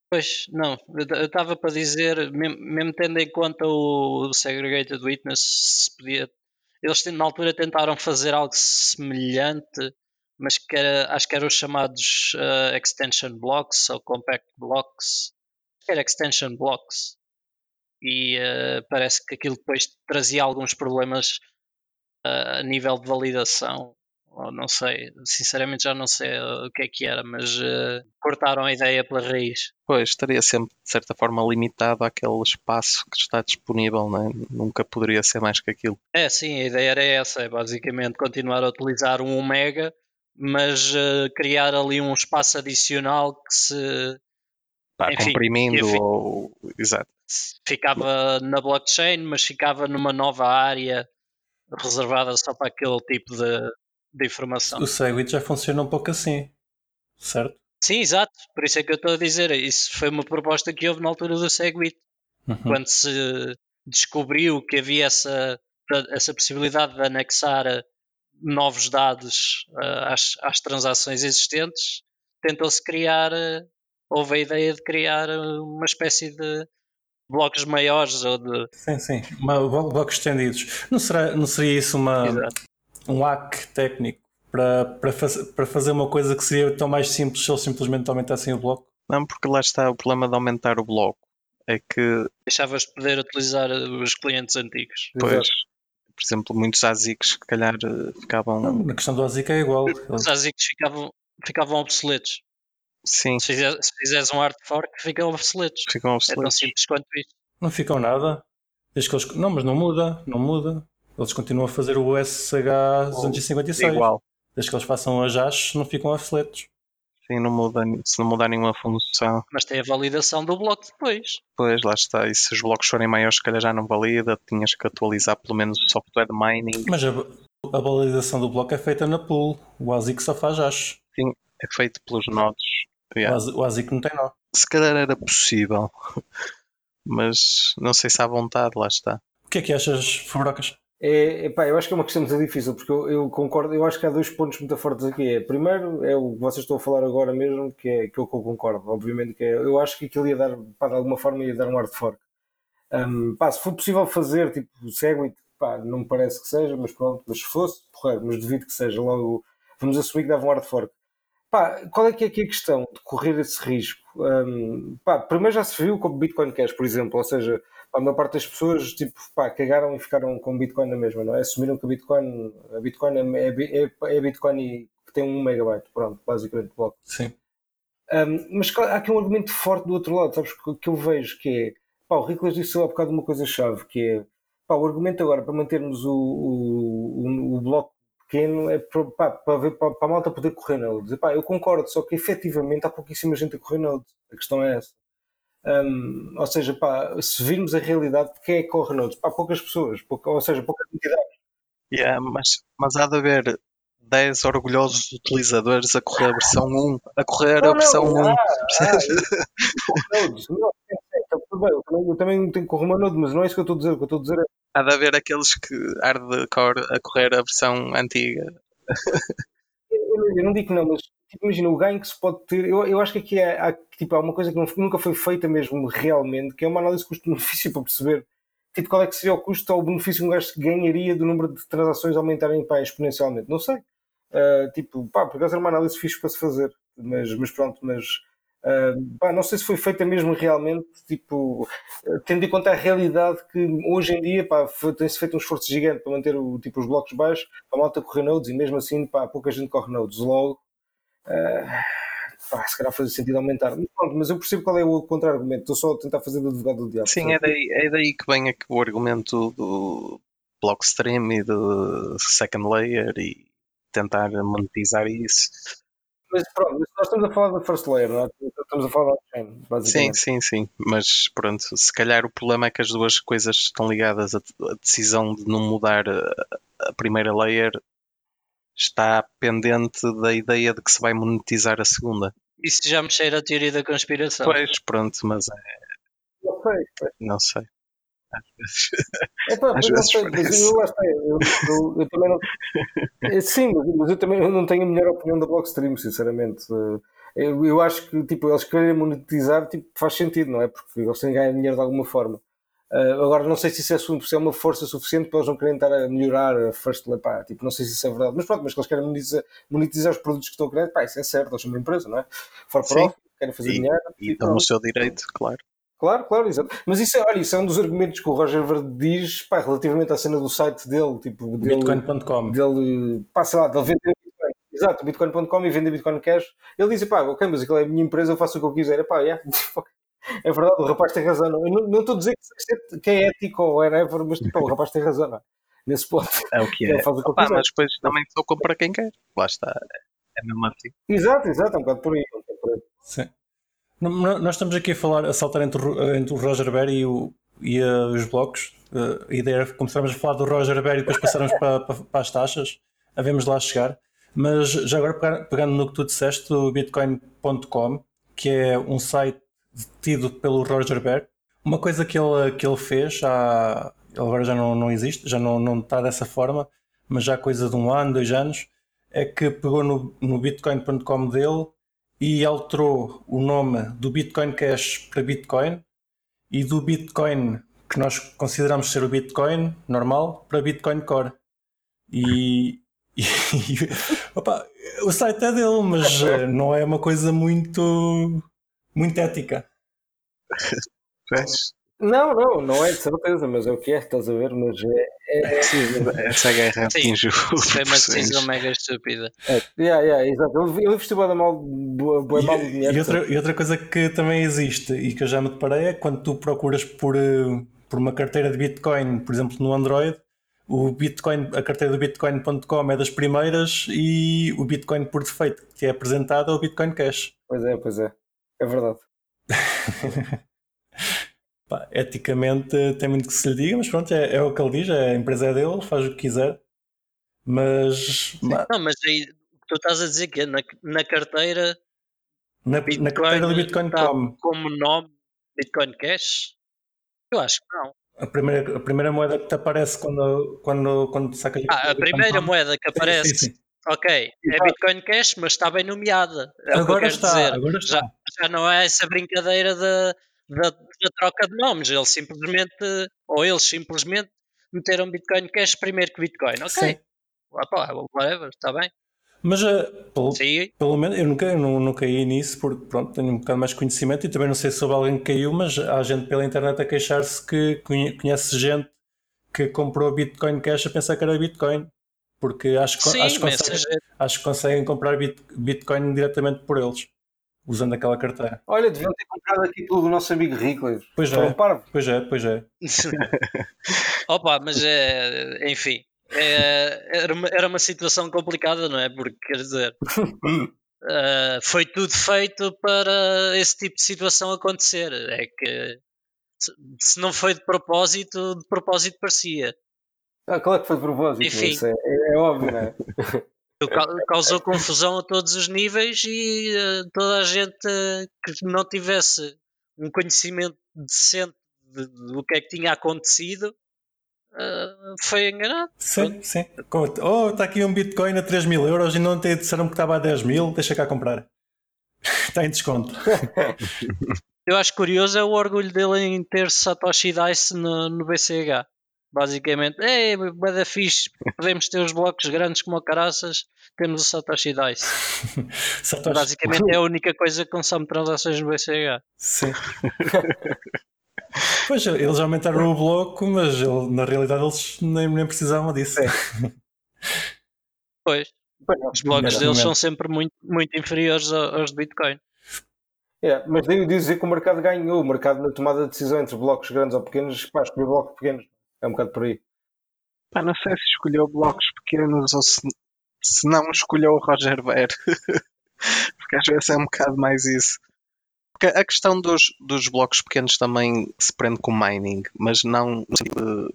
pois, não, eu estava para dizer, mesmo, mesmo tendo em conta o Segregated Witness, se podia, eles na altura tentaram fazer algo semelhante, mas que era, acho que eram os chamados eh, Extension Blocks ou Compact Blocks, acho que era Extension Blocks, e eh, parece que aquilo depois trazia alguns problemas eh, a nível de validação ou não sei, sinceramente já não sei uh, o que é que era, mas uh, cortaram a ideia pela raiz.
Pois, estaria sempre, de certa forma, limitado àquele espaço que está disponível, não é? nunca poderia ser mais que aquilo.
É, sim, a ideia era essa, é basicamente continuar a utilizar um Omega, mas uh, criar ali um espaço adicional que se
Pá,
Enfim,
comprimindo
enfim.
ou. Exato.
ficava na blockchain, mas ficava numa nova área reservada só para aquele tipo de, de informação.
O Segwit já funciona um pouco assim, certo?
Sim, exato, por isso é que eu estou a dizer, isso foi uma proposta que houve na altura do Segwit.
Uhum.
quando se descobriu que havia essa, essa possibilidade de anexar eh, novos dados uh, às, às transações existentes, tentou-se criar, uh, houve a ideia de criar uh, uma espécie de blocos maiores ou de.
Sim, sim, uma, blocos estendidos. Não, será, não seria isso uma,
Exato.
um hack técnico para, para, faz, para fazer uma coisa que seria tão mais simples se eles simplesmente aumentassem o bloco?
Não, porque lá está o problema de aumentar o bloco. É que,
Deixavas de poder utilizar os clientes antigos.
pois,
Exato.
Por exemplo, muitos ASICs que calhar eh, ficavam.
Não, na questão do ASIC é igual.
Os ASICs ficavam, ficavam obsoletos.
Sim,
Se, fizer, se fizeres um hard fork, ficam obsoletos.
ficam
É tão
obsoletos.
simples quanto isso.
Não ficam nada. Desde que eles... Não, mas não muda, não muda. Eles continuam a fazer o SH 256.
Igual.
Desde que eles façam as hash, não ficam obsoletos.
Sim, não muda, se não mudar nenhuma função,
Mas tem a validação do bloco depois.
pois lá está. E se os blocos forem maiores, se calhar já não valida, tinhas que atualizar pelo menos o software de mining.
Mas a, a validação do bloco é feita na pool. O ASIC só faz hash.
É feito pelos nodos.
O
Yeah.
ASIC, o ASIC não tem nó.
Se calhar era possível, (laughs) mas não sei se há vontade, lá está.
O que é que achas, Fubrocas?
É, epá, eu acho que é uma questão muito difícil, porque eu, eu concordo, eu acho que há dois pontos muito fortes aqui. É, primeiro é o que vocês estão a falar agora mesmo, que é que eu concordo, obviamente, que é, eu acho que aquilo ia dar, pá, de alguma forma ia dar um hard fork. Um, pá, se for possível fazer, tipo, Segwit, pá, não me parece que seja, mas pronto, mas se fosse, porra, mas devido que seja, logo, vamos assumir que dava um hard fork. Pá, qual é que é aqui a questão de correr esse risco? Um, pá, primeiro já se viu com o Bitcoin Cash, por exemplo, ou seja, a maior parte das pessoas tipo, pá, cagaram e ficaram com Bitcoin na mesma, não é? Assumiram que a Bitcoin, a Bitcoin é, é, é Bitcoin e que tem um megabyte, pronto, basicamente bloco.
Sim.
Um, mas há aqui um argumento forte do outro lado, sabes? Que, que eu vejo que é, pá, o Riclas disse há bocado uma coisa chave, que é, pá, o argumento agora para mantermos o, o, o, o bloco pequeno é para, pá, para, ver, para, para a malta poder correr. Dizer, pá, eu concordo, só que efetivamente há pouquíssima gente a correr nele. A questão é essa. Ou seja, pá, se virmos a realidade, quem é que corre nodes? Pá, poucas pessoas, pouca, ou seja, poucas entidades.
Yeah, mas, mas há de haver 10 orgulhosos utilizadores a correr a versão 1, a correr a versão 1.
ah, (laughs) ah. Não, é, tudo bem, eu também, eu também tenho que correr uma Node, mas não é isso que eu estou a dizer. O que eu estou a dizer é.
Há de haver aqueles que hardcore a correr a versão antiga. (laughs)
Eu, eu não digo que não, mas tipo, imagina o ganho que se pode ter. Eu, eu acho que aqui é, há, tipo, há uma coisa que não- nunca foi feita mesmo realmente, que é uma análise custo-benefício (laughs) para perceber tipo, qual é que seria o custo ou o benefício que um gajo ganharia do número de transações aumentarem pá, exponencialmente. Não sei. Ah, tipo, pá, por acaso era uma análise fixe para se fazer, mas, mas pronto, mas ah, pá, não sei se foi feita mesmo realmente, tipo, tendo em conta a realidade que hoje em dia pá, tem-se feito um esforço gigante para manter o, tipo, os blocos baixos, a malta correr nodes e mesmo assim pá, pouca gente corre nodes. Logo, pá, se calhar fazia sentido aumentar. Mas, pronto, mas eu percebo qual é o contra-argumento, estou só a tentar fazer do advogado do diabo.
Sim, é daí, é daí que vem aqui o argumento do Blockstream e do Second Layer e tentar monetizar isso.
Mas pronto, nós estamos a falar da first layer, não é? Estamos a falar da
Sim,
basicamente.
sim, sim. Mas pronto, se calhar o problema é que as duas coisas estão ligadas. A, decisão de não mudar a primeira layer está pendente da ideia de que se vai monetizar a segunda.
Isso já me cheira a teoria da conspiração.
Pois, pronto, mas é,
Não sei.
não sei. Às vezes.
É pá,
Às
mas não
vezes
sei, mas eu lá está. Eu, eu, eu também não. É, Sim, mas, mas eu também não tenho a melhor opinião da Blockstream, sinceramente. Eh, Eu, eu acho que tipo, eles querem monetizar tipo, faz sentido, não é? Porque eles têm que ganhar dinheiro de alguma forma. Eh, agora, não sei se isso é, se é uma força suficiente para eles não querem estar a melhorar a first. Pá, tipo, não sei se isso é verdade. Mas pronto, mas que eles querem monetizar, monetizar os produtos que estão a criar, pá, isso é certo. Eles são uma empresa, não é? For profit, querem fazer
E-
dinheiro.
E estão no seu direito, claro.
Claro, claro, exato. Mas isso é, olha, isso é um dos argumentos que o Roger Verde diz pá, relativamente à cena do site dele, tipo, dele,
Bitcoin.com.
dele, pá, sei lá, dele vender Bitcoin. Exato, Bitcoin.com e vender Bitcoin Cash. Ele diz, pá, ok, mas aquilo é a minha empresa, eu faço o que eu quiser. Pá, yeah. (laughs) É verdade, o rapaz tem razão. Eu não, não estou a dizer que, que é ético ou whatever, mas tipo, o rapaz tem razão, não é? Nesse ponto.
É o que é.
Ele faz o que ele
Opa, mas depois também só compra quem quer. Lá está. É mesmo assim.
Exato, exato, é um bocado por aí. é um bocado por aí.
Sim. Não- não- Nós estamos aqui a falar, a saltar entre, o- entre o Roger Berry e, o- e, os blocos. Eh, a ideia era começarmos a falar do Roger Berry e depois passarmos para, para, para as taxas. Havemos lá chegar. Mas já agora, pegando no que tu disseste, o Bitcoin.com, que é um site tido pelo Roger Berry, uma coisa que ele, que ele fez, há, ele agora já não, não existe, já não, não está dessa forma, mas já coisa de um ano, dois anos, é que pegou no, no Bitcoin.com dele e alterou o nome do Bitcoin Cash para Bitcoin e do Bitcoin que nós consideramos ser o Bitcoin normal para Bitcoin Core. E, e- (laughs) opa, o site é dele, mas eh, não é uma coisa muito, muito ética.
Não, não, não é de certeza, mas é o que é, estás a ver? Mas é,
Sim, essa guerra
Sim,
atinge o
Isso foi uma decisão mega estúpida.
É, yeah, yeah, exato. Ele, investiu da mal, bué mal
E,
dinheiro.
e outra, e outra coisa que também existe e que eu já me deparei é quando tu procuras por, eh, por uma carteira de Bitcoin, por exemplo, no Android, o Bitcoin, a carteira do Bitcoin.com é das primeiras e o Bitcoin por defeito que é apresentado é o Bitcoin Cash.
Pois é, pois é. É verdade.
Pá, eticamente tem muito que se lhe diga, mas pronto, é, é o que ele diz, é, a empresa é dele, faz o que quiser. Mas ma-
Não, mas aí tu estás a dizer que é na, na carteira
na,
Bitcoin
na carteira do
tá
Bitcoin.com,
como nome Bitcoin Cash? Eu acho que não.
a primeira, a primeira moeda que te aparece quando, quando, quando sacas
Ah, a primeira moeda que aparece,
Sim, sim, sim.
Ok, é. Bitcoin Cash, mas está bem nomeada. É que
Agora
quero
está, agora está.
Já, já não é essa brincadeira da, da, da troca de nomes. Eles simplesmente, ou eles simplesmente meteram Bitcoin Cash primeiro que Bitcoin. Ok,
Sim.
Ah, pá, whatever, está bem.
Mas eh, pelo, pelo menos eu nunca não, não caí nisso porque pronto, tenho um bocado mais conhecimento e também não sei se houve alguém que caiu, mas há gente pela internet a queixar-se que conhe- conhece gente que comprou Bitcoin Cash a pensar que era Bitcoin. Porque acho, que-
sim,
acho, que
mas
conseguem, acho que conseguem comprar bit- Bitcoin diretamente por eles, usando aquela carteira.
Olha, deviam ter comprado aqui pelo nosso amigo Rickley.
Pois
Foram
é. Pois é, pois é. (laughs)
Opa, mas é, enfim, é, era, uma, era uma situação complicada, não é? Porque quer dizer, (laughs) eh, foi tudo feito para esse tipo de situação acontecer. É que se não foi de propósito, de propósito parecia.
Ah, claro que foi de propósito.
Enfim.
Isso é, é, é óbvio, não é? (laughs)
Ca- Causou confusão a todos os níveis e eh, toda a gente eh, que não tivesse um conhecimento decente de- do que é que tinha acontecido, uh, foi enganado.
Sim, sim. Oh, está aqui um Bitcoin a 3 mil euros e não te disseram que estava a 10 mil, deixa cá comprar. Está (laughs) em desconto. (laughs)
Eu acho curioso é o orgulho dele em ter Satoshi Dice no, no BCH. Basicamente, é bada fixe, podemos ter os blocos grandes como a caraças, temos o Satoshi Dice. (laughs)
Satoshi.
Basicamente é a única coisa que consome transações no BCH.
Sim. (laughs) pois eles aumentaram o bloco, mas ele- na realidade eles nem, nem precisavam disso. (laughs)
Pois,
Pois
os blocos deles
momento.
são sempre muito, muito inferiores aos de Bitcoin.
É, mas daí dizer que o mercado ganhou. O mercado na tomada de decisão entre blocos grandes ou pequenos, pá, escolher blocos pequenos. É um bocado por aí.
Pá, não sei se escolheu blocos pequenos ou se, se não escolheu o Roger Ver. (laughs) Porque às vezes é um bocado mais isso. Porque a questão dos, dos blocos pequenos também se prende com o mining, mas não.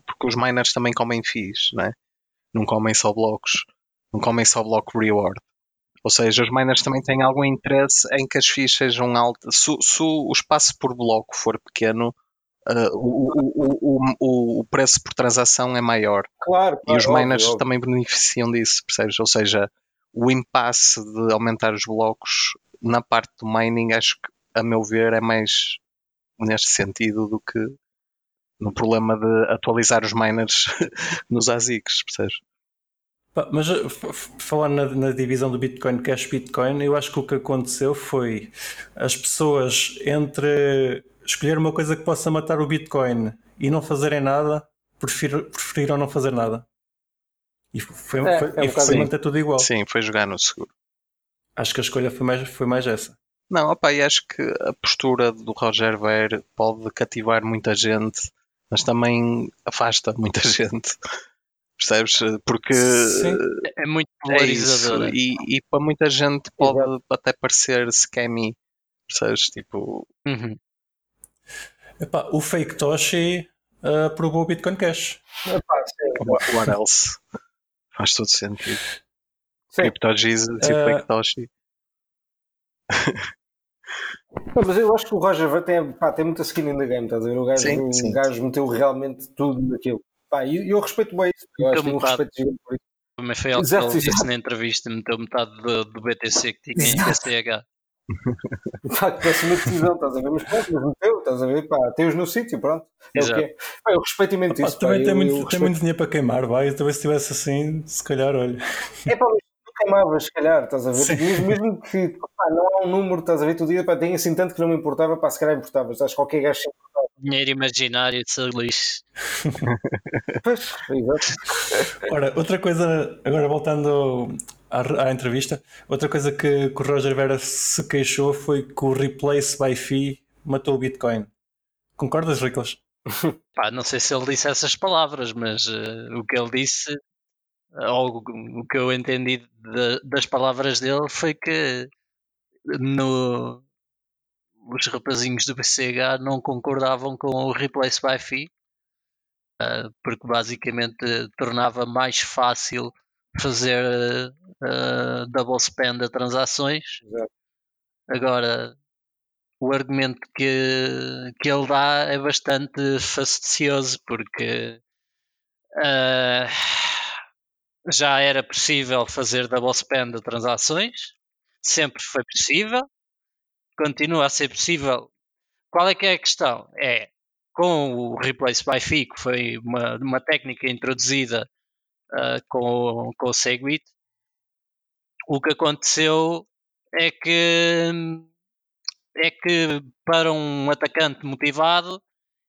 Porque os miners também comem fees, não é? Não comem só blocos. Não comem só bloco reward. Ou seja, os miners também têm algum interesse em que as fees sejam altas. Se, se o espaço por bloco for pequeno, o, o, o, o, o preço por transação é maior.
Claro,
E os miners
óbvio.
também beneficiam disso, percebes? Ou seja, o impasse de aumentar os blocos na parte do mining, acho que, a meu ver, é mais neste sentido do que no problema de atualizar os miners (laughs) nos ASICs, percebes?
Mas f- falando na, na divisão do Bitcoin Cash Bitcoin, eu acho que o que aconteceu foi as pessoas entre escolher uma coisa que possa matar o Bitcoin e não fazerem nada, prefiro- preferiram não fazer nada. E foi,
É,
foi,
é um
e foi manter tudo igual.
Sim, foi jogar no seguro.
Acho que a escolha foi mais, foi mais essa.
Não, opa, e acho que a postura do Roger Ver pode cativar muita gente, mas também afasta muita (laughs) gente. Percebes? Porque
Sim.
É muito
É isso.
polarizador.
E, e para muita gente pode até parecer scammy. Percebes? Tipo,
Uhum.
Epá, o Fake Toshi uh, aprovou o Bitcoin Cash.
Epá, sim.
what else? Faz todo sentido. Crypto Jesus e
Eh,
Fake Toshi.
Não, mas eu acho que o Roger tem, pá, tem muita skin in the game, estás a ver? O gajo,
Sim,
o
sim.
gajo meteu realmente tudo naquilo. Pá, e eu, respeito bem isso. Eu acho que tenho um respeito gigante por isso.
Também foi algo que ele disse na entrevista, meteu metade do, do BTC que tinha em
Exato. (laughs) Pá, que péssima decisão, estás a ver? Mas pronto, mas meteu, estás a ver? Pá, tem-os no sítio, pronto. É
Exato.
o que é. Pá, eu respeito imenso isso.
também
pá,
tem,
eu-
muito,
eu
tem
respeito.
muito dinheiro para queimar, vai. Talvez se estivesse assim, se calhar, olha.
É pá, mas tu queimavas, se calhar, estás a ver?
Sim.
Mesmo, mesmo que pá, não há um número, estás a ver? Tu dia, pá, tem assim tanto que não me importava, pá, se calhar importavas. Acho que qualquer gajo sempre importava.
Dinheiro imaginário de ser lixo.
Pois, exato.
Ora, outra coisa, agora voltando à, à entrevista, outra coisa que, que o Roger Vera se queixou foi que o replace by fee matou o Bitcoin. Concordas, Riclas? (laughs)
Pá, não sei se ele disse essas palavras, mas eh, o que ele disse, ou o que eu entendi de- das palavras dele, foi que no, os rapazinhos do BCH não concordavam com o Replace by Fee, eh, porque basicamente tornava mais fácil fazer eh, double spend a transações.
Exato.
Agora, o argumento que, que ele dá é bastante facetioso porque ah, já era possível fazer double spend a transações, sempre foi possível, continua a ser possível. Qual é que é a questão? É com o replace by fee, que foi uma, uma técnica introduzida ah, com, com o Segwit, o que aconteceu é que é que para um atacante motivado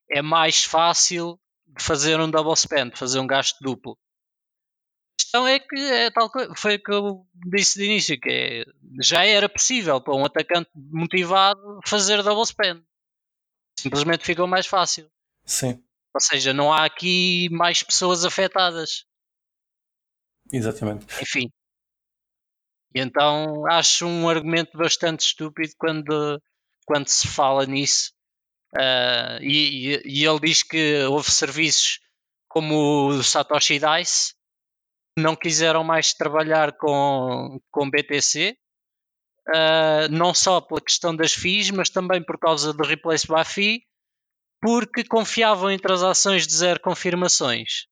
é mais fácil de fazer um double spend, fazer um gasto duplo. A questão é que é tal coisa, foi o que eu disse de início, que é, já era possível para um atacante motivado fazer double spend. Simplesmente ficou mais fácil.
Sim,
Ou seja, não há aqui mais pessoas afetadas.
Exatamente.
Enfim. Então acho um argumento bastante estúpido quando, quando se fala nisso. Ah, e, e- ele diz que houve serviços como o Satoshi Dice que não quiseram mais trabalhar com, com BTC uh, não só pela questão das FIIs, mas também por causa do replace by fee, porque confiavam em transações de zero confirmações.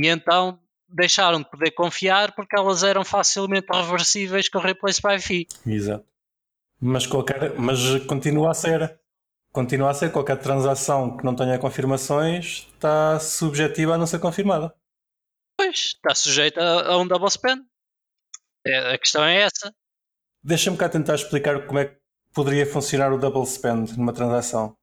E então deixaram de poder confiar porque elas eram facilmente reversíveis com o replace by fee.
Exato. Mas, qualquer, mas continua a ser. Continua a ser qualquer transação que não tenha confirmações está subjetiva a não ser confirmada.
Pois, está sujeita a, a um double spend. É, a questão é essa.
Deixa-me cá tentar explicar como é que poderia funcionar o double spend numa transação.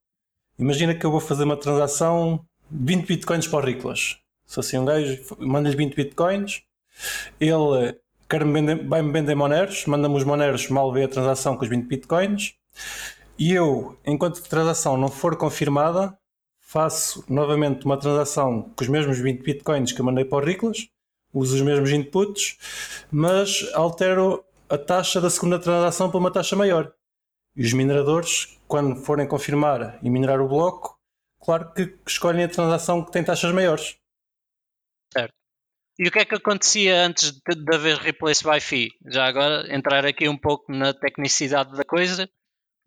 Imagina que eu vou fazer uma transação 20 bitcoins para o Riclas. Se assim um gajo manda-lhe 20 bitcoins, ele quer -me vai-me vender moneros, manda-me os moneros, mal vê a transação com os 20 bitcoins, e eu, enquanto a transação não for confirmada, faço novamente uma transação com os mesmos 20 bitcoins que eu mandei para o Riclas, uso os mesmos inputs, mas altero a taxa da segunda transação para uma taxa maior. E os mineradores, quando forem confirmar e minerar o bloco, claro que escolhem a transação que tem taxas maiores.
E o que é que acontecia antes de, de haver replace by fee? Já agora entrar aqui um pouco na tecnicidade da coisa,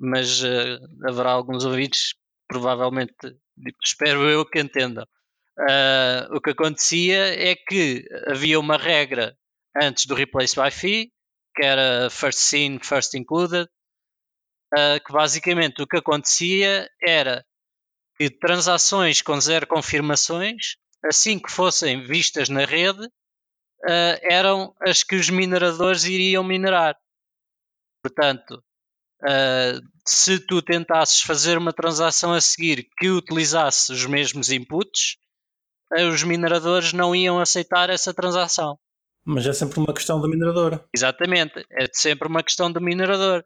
mas uh, haverá alguns ouvidos, provavelmente, espero eu que entendam. Uh, o que acontecia é que havia uma regra antes do replace by fee, que era first seen, first included, uh, que basicamente o que acontecia era que transações com zero confirmações, assim que fossem vistas na rede, uh, eram as que os mineradores iriam minerar. Portanto, uh, se tu tentasses fazer uma transação a seguir que utilizasse os mesmos inputs, os mineradores não iam aceitar essa transação.
Mas é sempre uma questão do minerador.
Exatamente, é sempre uma questão do minerador.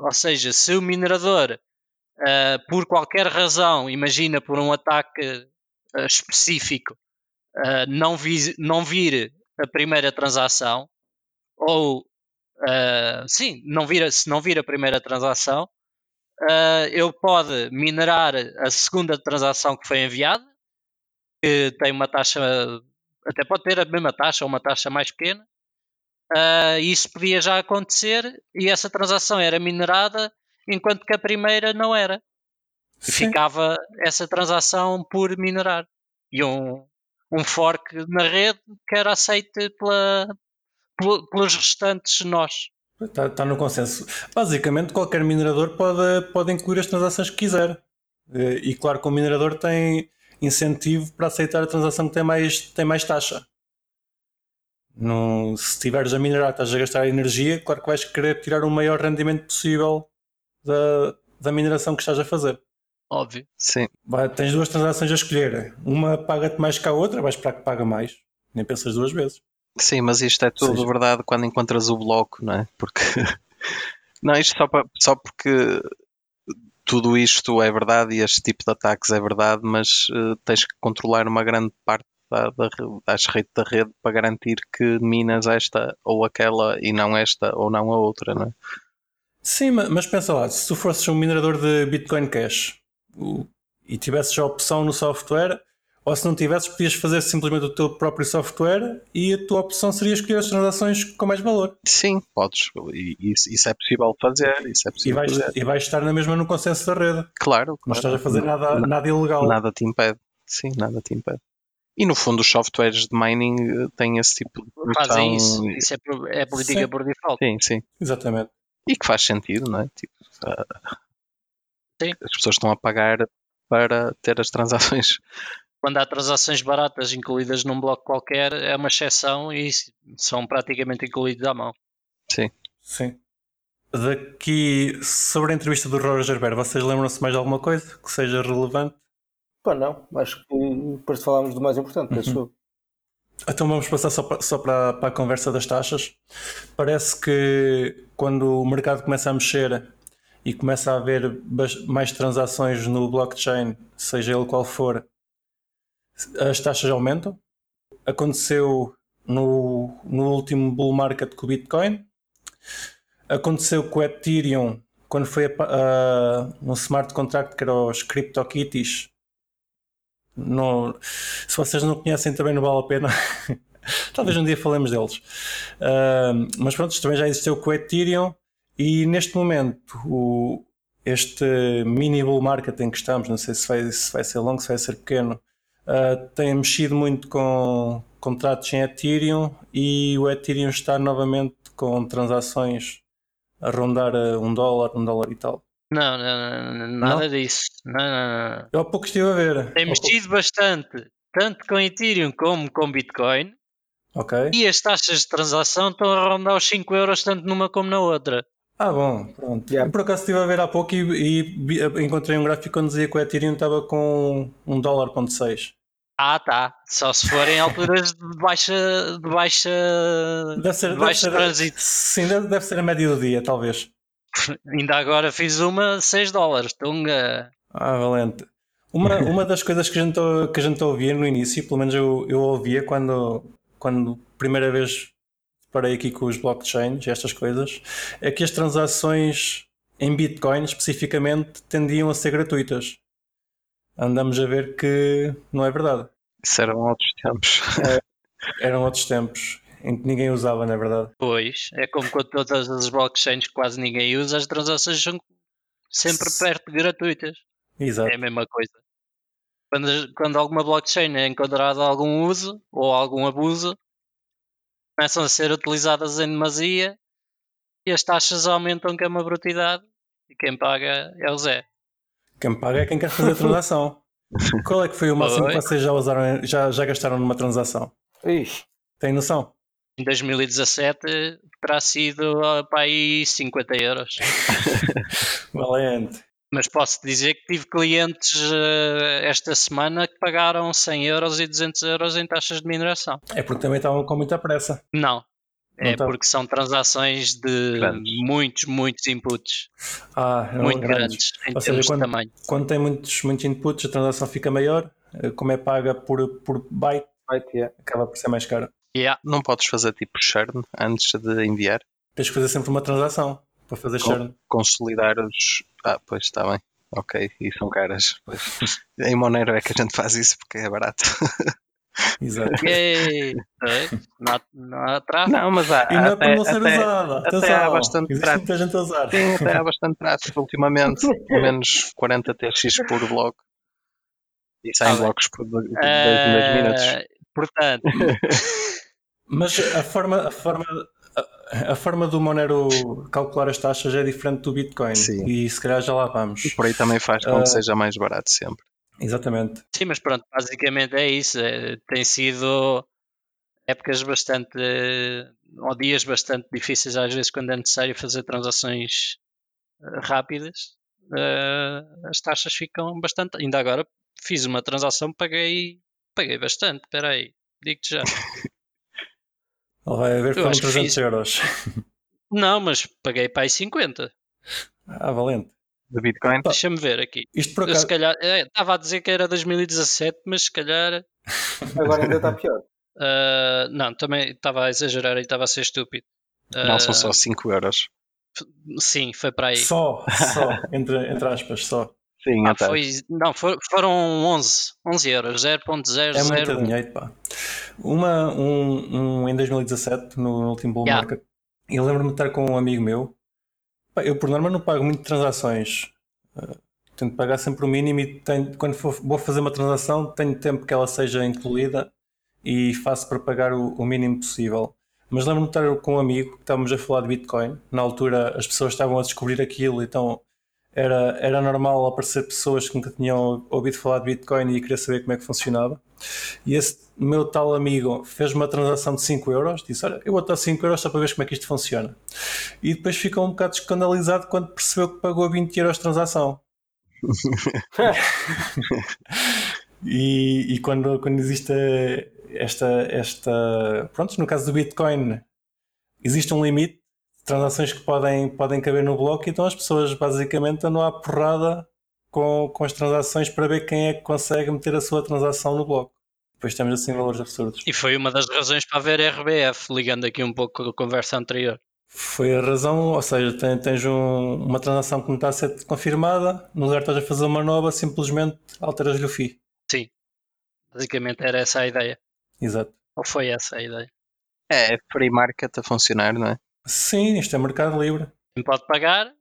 Ou seja, se o minerador, uh, por qualquer razão, imagina por um ataque uh, específico, uh, não, vi, não vir a primeira transação, ou sim, não vir, se não vir a primeira transação, ele pode minerar a segunda transação que foi enviada, que tem uma taxa, até pode ter a mesma taxa ou uma taxa mais pequena, isso podia já acontecer e essa transação era minerada enquanto que a primeira não era. Sim. Ficava essa transação por minerar. E um, um fork na rede que era aceite pela, pela pelos restantes nós.
Está, está, no consenso. Basicamente, qualquer minerador pode, pode incluir as transações que quiser. E claro que o minerador tem incentivo para aceitar a transação que tem mais, tem mais taxa. No, se estiveres a minerar, estás a gastar energia, claro que vais querer tirar o maior rendimento possível da, da mineração que estás a fazer.
Óbvio.
Sim.
Vai, tens duas transações a escolher. Uma paga-te mais que a outra, vais esperar que paga mais. Nem pensas duas vezes.
Sim, mas isto é tudo Seja... verdade quando encontras o bloco, não é? Porque. (laughs) não, isto só, para, só porque tudo isto é verdade e este tipo de ataques é verdade, mas uh, tens que controlar uma grande parte da, da, das redes da rede para garantir que minas esta ou aquela e não esta ou não a outra, não é?
Sim, mas pensa lá, se tu fosses um minerador de Bitcoin Cash e tivesses a opção no software, ou se não tivesses, podias fazer simplesmente o teu próprio software e a tua opção seria escolher as transações com mais valor.
Sim, podes. E isso, isso é possível fazer. Isso é possível
e, vais,
fazer.
e vais estar na mesma no consenso da rede.
Claro.
Não estás a fazer nada, nada ilegal.
Nada te impede. Sim, nada te impede. E no fundo os softwares de mining eh, têm esse tipo de
Fazem isso, isso é, é política sim. por default.
Sim, sim.
Exatamente.
E que faz sentido, não é? Tipo, uh,
sim.
As pessoas estão a pagar para ter as transações. (laughs)
Quando há transações baratas incluídas num bloco qualquer, é uma exceção e são praticamente incluídos à mão.
Sim.
Sim. Daqui, sobre a entrevista do Roger Ver, vocês lembram-se mais de alguma coisa que seja relevante?
Pá, não, acho que depois falámos do mais importante, penso uhum.
Então vamos passar só, para, só para, para, a conversa das taxas. Parece que quando o mercado começa a mexer e começa a haver mais transações no blockchain, seja ele qual for, as taxas aumentam. Aconteceu no, no último bull market com o Bitcoin. Aconteceu com o Ethereum quando foi a, um smart contract que era os CryptoKitties não, se vocês não conhecem também não vale a pena. (laughs) Talvez um dia falemos deles. Uh, mas pronto, também já existiu com o Ethereum E neste momento, o, este mini bull market em que estamos, não sei se vai, se vai ser longo, se vai ser pequeno, uh, tem mexido muito com contratos em Ethereum e o Ethereum está novamente com transações a rondar um dólar, um dólar e tal.
Não, não, não nada não? disso. Não, não, não.
Eu há pouco estive a ver.
Tem mexido bastante, tanto com Ethereum como com Bitcoin.
Ok.
E as taxas de transação estão a rondar os 5 euros tanto numa como na outra.
Ah, bom, pronto. Yeah. Por acaso estive a ver há pouco e, e, e encontrei um gráfico onde dizia que o Ethereum estava com um dólar ponto seis.
Ah, tá. Só se forem alturas de baixa. De baixa
deve ser, de baixo deve ser, trânsito. Sim, deve, deve ser a média do dia, talvez.
Ainda agora fiz uma 6 dólares, tunga.
Ah, valente. Uma, (laughs) uma das coisas que a, gente, que a gente ouvia no início, pelo menos eu, eu ouvia quando, quando primeira vez parei aqui com os blockchains e estas coisas, é que as transações em Bitcoin especificamente tendiam a ser gratuitas. Andamos a ver que não é verdade.
Isso eram outros tempos.
É, eram outros tempos em que ninguém usava, não é verdade?
Pois, é como com todas as blockchains que quase ninguém usa, as transações são sempre perto de gratuitas.
Exato.
É a mesma coisa. Quando, quando alguma blockchain é encontrada algum uso ou algum abuso, começam a ser utilizadas em demasia e as taxas aumentam que é uma brutalidade e quem paga é o Zé.
Quem paga é quem quer fazer a transação. (laughs) Qual é que foi o máximo Oi? que vocês já usaram, já, já gastaram numa transação?
Ixi.
Tem noção?
Em 2017 terá sido para aí 50 euros. (laughs)
Valente.
Mas posso dizer que tive clientes uh, esta semana que pagaram 100 euros e 200 euros em taxas de mineração.
É porque também estavam com muita pressa.
Não. Não é tá. porque são transações de grandes. muitos, muitos inputs.
Ah,
muito grandes, grandes em Ou seja,
quando,
de tamanho.
Quando tem muitos, muitos inputs, a transação fica maior. Eh, como é paga por, por byte, byte yeah. acaba por ser mais caro.
Yeah. Não podes fazer tipo churn antes de enviar?
Tens que fazer sempre uma transação para fazer churn.
Consolidar os. Ah, pois está bem. Ok, e são caras. Pois. (laughs) em Monero é que a gente faz isso porque é barato. (laughs)
Exato.
Yay! Não, há tráfego.
Não, mas há.
E não é para não ser até, usada.
Até há bastante
Existe tráfego. muita gente a usar.
Sim, até há (laughs) bastante tráfego ultimamente. menos 40 TX por bloco. E 100 ah, blocos por 2 uh, minutos.
Portanto.
mas a forma, a forma a forma do Monero calcular as taxas é diferente do Bitcoin Sim. e se calhar já lá vamos.
E por aí também faz com uh, que seja mais barato sempre.
Exatamente.
Sim, mas pronto, basicamente é isso. É, tem sido épocas bastante ou dias bastante difíceis às vezes quando é necessário fazer transações uh, rápidas. Uh, as taxas ficam bastante. Ainda agora fiz uma transação, paguei, paguei bastante. Espera aí, digo-te já. (laughs)
Vai haver foram 300 fiz... euros. (laughs)
Não, mas paguei para aí 50.
Ah, valente.
De Bitcoin?
Deixa-me ver aqui.
Isto por acaso...
Se calhar, é, estava a dizer que era 2017, mas se calhar. (laughs)
Agora ainda está pior.
Uh, não, também estava a exagerar e estava a ser estúpido.
Uh, não, são só 5 euros.
Sim, foi para aí.
Só, só, (laughs) entre, entre aspas, só.
Sim,
ah, foi, não, for, foram 11, 11 euros, 0.00.
É muito dinheiro, pá. Uma, um, um em 2017, no último bull yeah. market, eu lembro-me de estar com um amigo meu. Pá, eu, por norma, não pago muito transações. Uh, tento pagar sempre o mínimo e tenho, quando for, vou fazer uma transação, tenho tempo que ela seja incluída e faço para pagar o, o mínimo possível. Mas lembro-me de estar com um amigo que estávamos a falar de Bitcoin. Na altura, as pessoas estavam a descobrir aquilo, então era, era normal aparecer pessoas que nunca tinham ouvido falar de Bitcoin e queria saber como é que funcionava. E esse meu tal amigo fez uma transação de 5 euros, disse: Olha, eu vou dar 5 euros só para ver como é que isto funciona. E depois ficou um bocado escandalizado quando percebeu que pagou 20 euros de transação. (laughs) e, e quando, quando existe esta, esta. Pronto, no caso do Bitcoin, existe um limite transações que podem, podem caber no bloco, então as pessoas basicamente andam à porrada com, com as transações para ver quem é que consegue meter a sua transação no bloco. Depois temos assim valores absurdos.
E foi uma das razões para haver RBF, ligando aqui um pouco com a conversa anterior.
Foi a razão, ou seja, tens, tens um, uma transação que não está a ser confirmada, no lugar de estás a fazer uma nova, simplesmente alteras-lhe o FII.
Sim, basicamente era essa a ideia.
Exato.
Ou foi essa a ideia?
É, free market a funcionar, não é?
Sim, isto é mercado livre.
Quem pode pagar,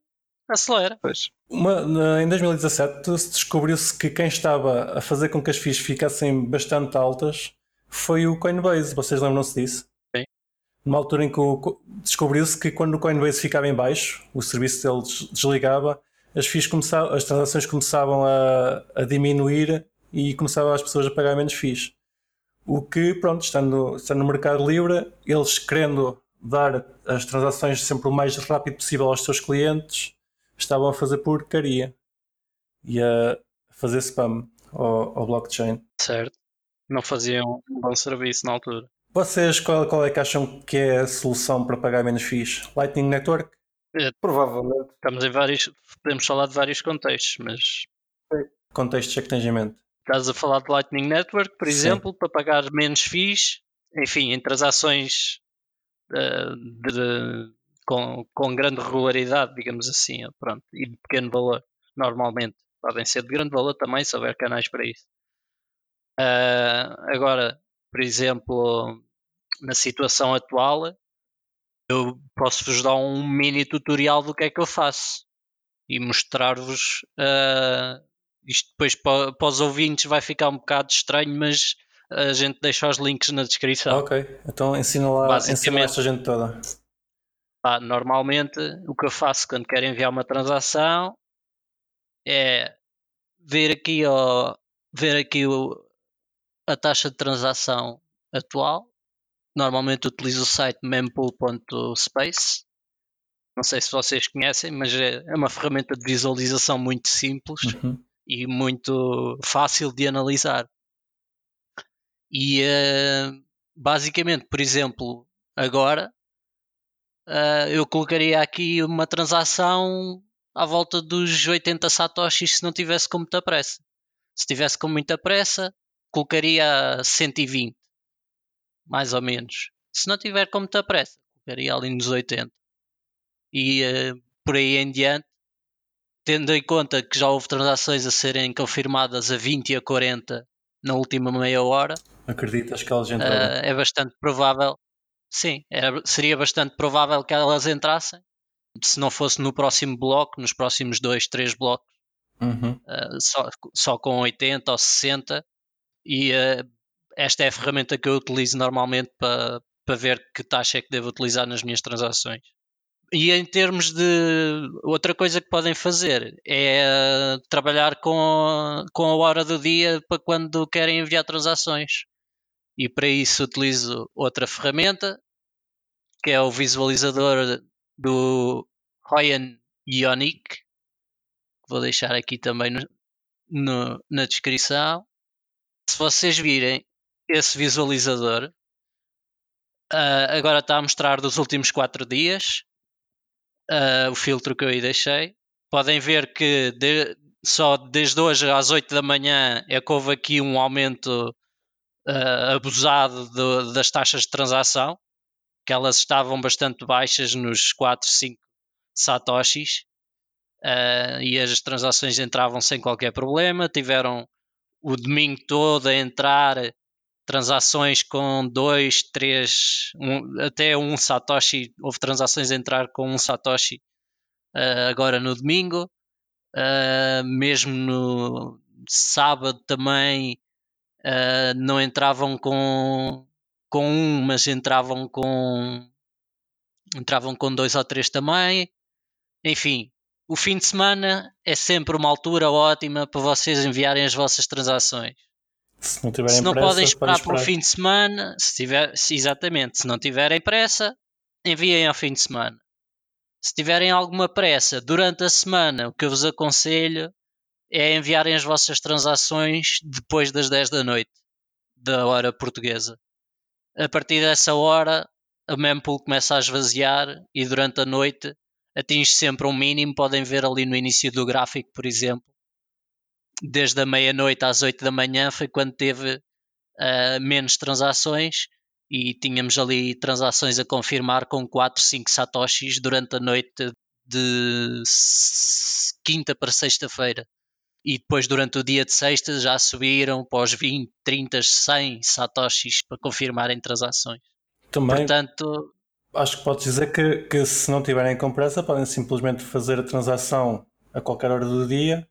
acelera.
Pois.
Uma- na- em 2017 se descobriu-se que quem estava a fazer com que as FIIs ficassem bastante altas foi o Coinbase. Vocês lembram-se disso?
Sim.
Numa altura em que descobriu-se que quando o Coinbase ficava em baixo, o serviço deles desligava, as FIIs começavam, as transações começavam a, a diminuir e começavam as pessoas a pagar menos FIIs. O que, pronto, estando, estando no mercado livre, eles querendo dar as transações sempre o mais rápido possível aos seus clientes, estavam a fazer porcaria e a fazer spam ao, ao blockchain.
Certo. Não faziam um bom serviço na altura.
Vocês, qual, qual é que acham que é a solução para pagar menos FIIs? Lightning Network?
Provavelmente.
Estamos em vários. Podemos falar de vários contextos, mas
Contextos é que tens em mente?
estás a falar de Lightning Network, por
Sim.
exemplo, para pagar menos FIIs, enfim, em transações de- com, com grande regularidade, digamos assim, pronto, e de pequeno valor, normalmente. Podem ser de grande valor também, se houver canais para isso. Ah, agora, por exemplo, na situação atual, eu posso-vos dar um mini tutorial do que é que eu faço e mostrar-vos. ah, isto depois para, para os ouvintes vai ficar um bocado estranho, mas a gente deixa os links na descrição.
Ok, então ensina lá, ensina esta gente toda.
Pá, normalmente o que eu faço quando quero enviar uma transação é ver aqui, ó, ver aqui o- a taxa de transação atual. Normalmente utilizo o site mempool.space. Não sei se vocês conhecem, mas é é uma ferramenta de visualização muito simples
Uhum.
e muito fácil de analisar. E eh, basicamente, por exemplo, agora eh, eu colocaria aqui uma transação à volta dos 80 satoshis se não tivesse com muita pressa. Se tivesse com muita pressa, colocaria 120, mais ou menos. Se não tiver com muita pressa, colocaria ali nos 80. E eh, por aí em diante, tendo em conta que já houve transações a serem confirmadas a 20 e a 40 na última meia hora,
Acreditas que gente
eh,
toda?
é bastante provável, sim, era- seria bastante provável que elas entrassem. Se não fosse no próximo bloco, nos próximos dois, três blocos,
Uhum.
uh, só, só com 80 ou 60 e uh, esta é a ferramenta que eu utilizo normalmente para para ver que taxa é que devo utilizar nas minhas transações. E em termos de outra coisa que podem fazer é uh, trabalhar com, com a hora do dia para quando querem enviar transações. E para isso utilizo outra ferramenta que é o visualizador do Ryan Ionic vou deixar aqui também no- no- na descrição. Se vocês virem esse visualizador, ah, agora está a mostrar dos últimos 4 dias ah, o filtro que eu aí deixei. Podem ver que de- só desde hoje às 8 da manhã é que houve aqui um aumento ah, abusado do- das taxas de transação, que elas estavam bastante baixas nos 4, 5 satoshis. Uh, e as transações entravam sem qualquer problema. Tiveram o domingo todo a entrar transações com 2, 3, até um Satoshi. Houve transações a entrar com um Satoshi uh, agora no domingo. Uh, mesmo no sábado também uh, não entravam com, com um, mas entravam com entravam com dois ou três também. Enfim, o fim de semana é sempre uma altura ótima para vocês enviarem as vossas transações.
Se não tiverem
Se não
pressa,
podem esperar
podem
pelo fim de semana, se tiver, se- exatamente, se não tiverem pressa, enviem ao fim de semana. Se tiverem alguma pressa durante a semana, o que eu vos aconselho é enviarem as vossas transações depois das 10 da noite, da hora portuguesa. A partir dessa hora, a mempool começa a esvaziar e durante a noite atinge sempre um mínimo. Podem ver ali no início do gráfico, por exemplo, desde a meia-noite às 8 da manhã foi quando teve uh, menos transações e tínhamos ali transações a confirmar com 4, 5 satoshis durante a noite de quinta para sexta-feira. E depois durante o dia de sexta já subiram para os 20, 30, 100 satoshis para confirmarem transações.
Também,
Portanto,
Acho que podes dizer que, que se não tiverem com pressa, podem simplesmente fazer a transação a qualquer hora do dia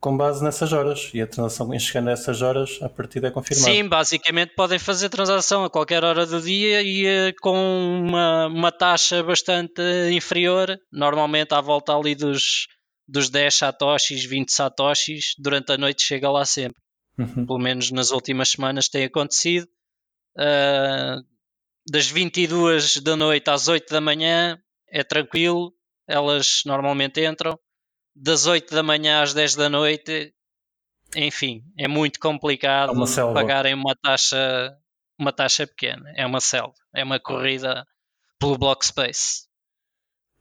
com base nessas horas e a transação em chegando a essas horas a partir é confirmada.
Sim, basicamente podem fazer transação a qualquer hora do dia e eh, com uma, uma taxa bastante inferior, normalmente à volta ali dos, dos 10 satoshis, 20 satoshis, durante a noite chega lá sempre.
Uhum.
Pelo menos nas últimas semanas tem acontecido. Uh, das 22 da noite às 8 da manhã é tranquilo, elas normalmente entram das 8 da manhã às 10 da noite, enfim, é muito complicado
é uma
pagarem uma taxa, uma taxa pequena. É uma selva, é uma corrida pelo block space.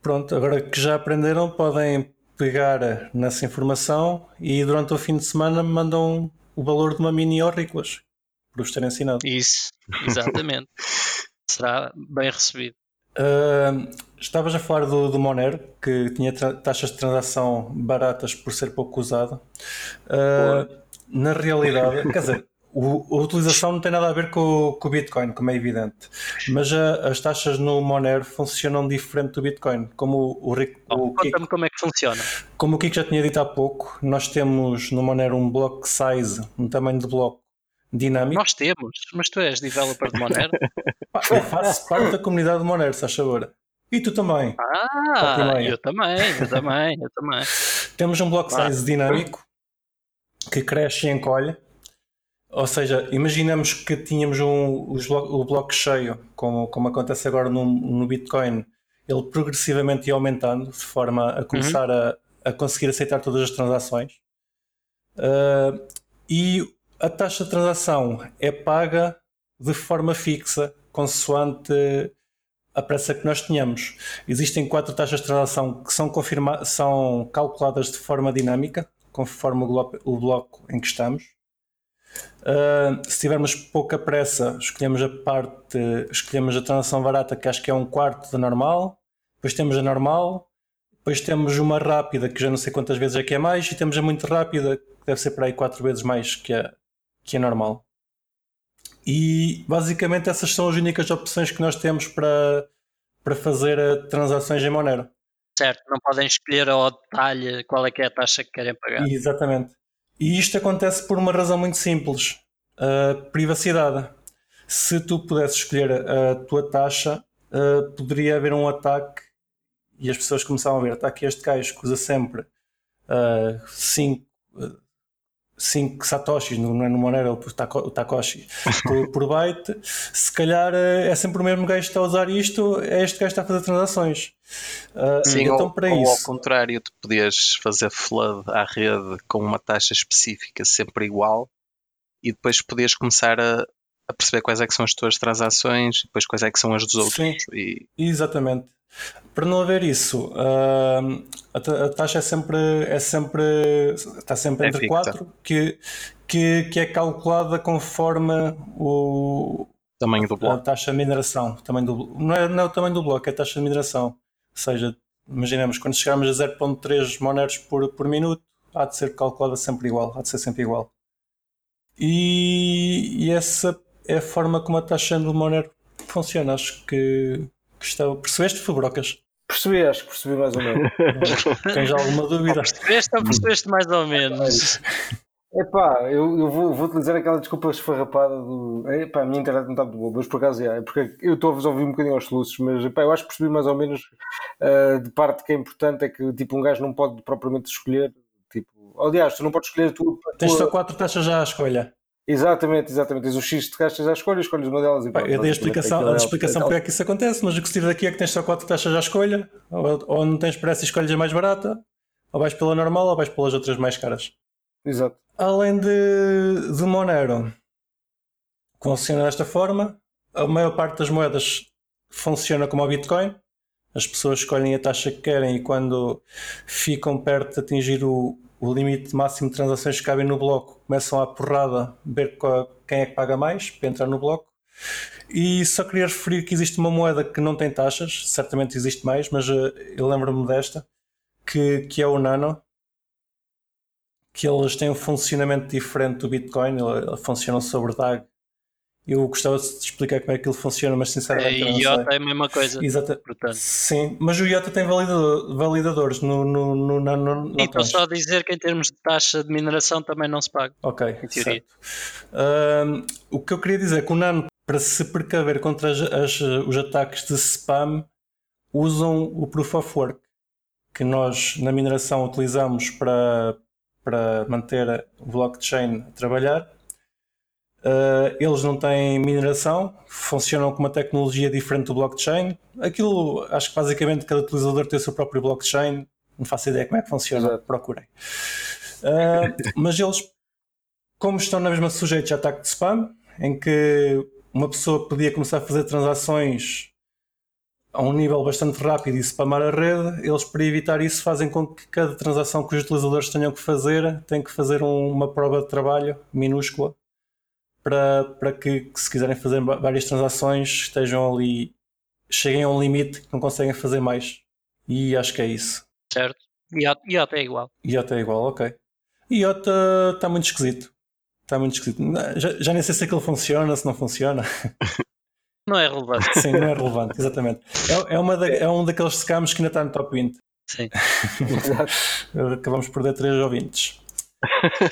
Pronto, agora que já aprenderam, podem pegar nessa informação e durante o fim de semana mandam o valor de uma mini horrícolas por os terem ensinado.
Isso, exatamente. (laughs) Será bem recebido.
Uh, estavas a falar do, do Monero, que tinha taxas de transação baratas por ser pouco usado. Uh, na realidade, quer dizer, (laughs) o, a utilização não tem nada a ver com, com o Bitcoin, como é evidente. Mas a, as taxas no Monero funcionam diferente do Bitcoin. Como o, o,
oh, Conta-me como é que funciona.
Como o Kiko já tinha dito há pouco, nós temos no Monero um block size, um tamanho de bloco dinâmico.
Nós temos, mas tu és developer de Monero. (laughs)
eu faço parte da comunidade de Monero, se favor. E tu também.
Ah, eu também, eu também, eu também.
Temos um block size dinâmico que cresce e encolhe. Ou seja, imaginamos que tínhamos um, o bloco cheio, como, como acontece agora no, no Bitcoin, ele progressivamente ia aumentando, de forma a começar uhum. a, a conseguir aceitar todas as transações. Uh, e a taxa de transação é paga de forma fixa, consoante a pressa que nós tenhamos. Existem quatro taxas de transação que são, são calculadas de forma dinâmica, conforme o bloco, o bloco em que estamos. Uh, se tivermos pouca pressa, escolhemos a parte, escolhemos a transação barata, que acho que é um quarto da normal, depois temos a normal, depois temos uma rápida, que já não sei quantas vezes é que é mais, e temos a muito rápida, que deve ser para aí quatro vezes mais que a, que é normal. E basicamente essas são as únicas opções que nós temos para, para fazer transações em Monero.
Certo, não podem escolher ao detalhe qual é que é a taxa que querem pagar.
Exatamente. E isto acontece por uma razão muito simples: a privacidade. Se tu pudesses escolher a tua taxa, poderia haver um ataque e as pessoas começavam a ver: está aqui este gajo que usa sempre 5 uh, 5 satoshis, não é no Monero, o Takoshi por, por byte, se calhar eh, é sempre o mesmo gajo que está a usar isto, é este gajo que está a fazer transações.
Uh, Sim, então, ou, para ou isso... ao contrário, tu podias fazer flood à rede com uma taxa específica sempre igual e depois podias começar a, a perceber quais é que são as tuas transações e depois quais é que são as dos outros.
Sim,
e...
exatamente. Para não haver isso, a, taxa é sempre, é sempre está sempre é entre 4, que, que, que é calculada conforme o
tamanho do bloco.
A taxa de mineração. Tamanho do, não, é, não é o tamanho do bloco, é a taxa de mineração. Ou seja, imaginemos, quando chegarmos a 0.3 moneros por, por minuto, há de ser calculada sempre igual, há de ser sempre igual. E, e essa é a forma como a taxa do Monero funciona. Acho que Gostava. Percebeste, Fubrocas?
Percebi, acho que percebi mais ou menos. (laughs)
Tens alguma dúvida?
percebeste ou percebeste mais ou menos?
Epá, eu, eu vou, vou utilizar aquela desculpa esfarrapada do. Epá, a minha internet não está muito boa, mas por acaso é, porque eu estou a vos ouvir um bocadinho aos soluços, mas epá, eu acho que percebi mais ou menos uh, de parte que é importante é que tipo, um gajo não pode propriamente escolher. Tipo, aliás, tu não podes escolher a tua.
Tens só quatro taxas já à escolha.
Exatamente, exatamente. Tens o X de caixas à escolha, escolhes uma delas e
pronto. Eu dei a explicação, a explicação porque é que isso acontece, mas o que se tira daqui é que tens só quatro taxas à escolha, ou, ou não tens pressa e escolhes a mais barata, ou vais pela normal ou vais pelas outras mais caras.
Exato.
Além de, de Monero, funciona desta forma. A maior parte das moedas funciona como o Bitcoin. As pessoas escolhem a taxa que querem e quando ficam perto de atingir o, o limite máximo de transações que cabem no bloco, começam a porrada ver quem é que paga mais para entrar no bloco. E só queria referir que existe uma moeda que não tem taxas, certamente existe mais, mas uh, eu lembro-me desta, que, que é o Nano, que eles têm um funcionamento diferente do Bitcoin, eles funcionam sobre DAG Eu gostava de explicar como é que ele funciona, mas sinceramente.
É, IOTA é a mesma coisa.
Exata.
Portanto.
Sim, mas o IOTA tem validador, validadores no, no, no, no, no
E estou só a dizer que em termos de taxa de mineração também não se paga.
Ok, em teoria. Uh, o que eu queria dizer é que o Nano, para se precaver contra as, as, os ataques de spam, usam o Proof of Work, que nós na mineração utilizamos para, para manter o blockchain a trabalhar Uh, eles não têm mineração, funcionam com uma tecnologia diferente do blockchain. Aquilo, acho que basicamente cada utilizador tem o seu próprio blockchain. Não faço ideia como é que funciona, Exato. procurem. Uh, (laughs) mas eles, como estão na mesma sujeitos a ataque de spam, em que uma pessoa podia começar a fazer transações a um nível bastante rápido e spamar a rede, eles para evitar isso fazem com que cada transação que os utilizadores tenham que fazer tenham que fazer um, uma prova de trabalho minúscula para, para que, se quiserem fazer várias transações, estejam ali, cheguem a um limite que não conseguem fazer mais. E acho que é isso.
Certo. IOTA é igual.
IOTA é igual, ok. IOTA está muito esquisito. Está muito esquisito. Já, já nem sei se aquilo funciona, se não funciona. (laughs)
Não é relevante.
Sim, não é relevante, exatamente. É, é, uma da, é um daqueles scams que ainda está no top 20.
Sim. (laughs)
Acabamos por perder 3 ouvintes.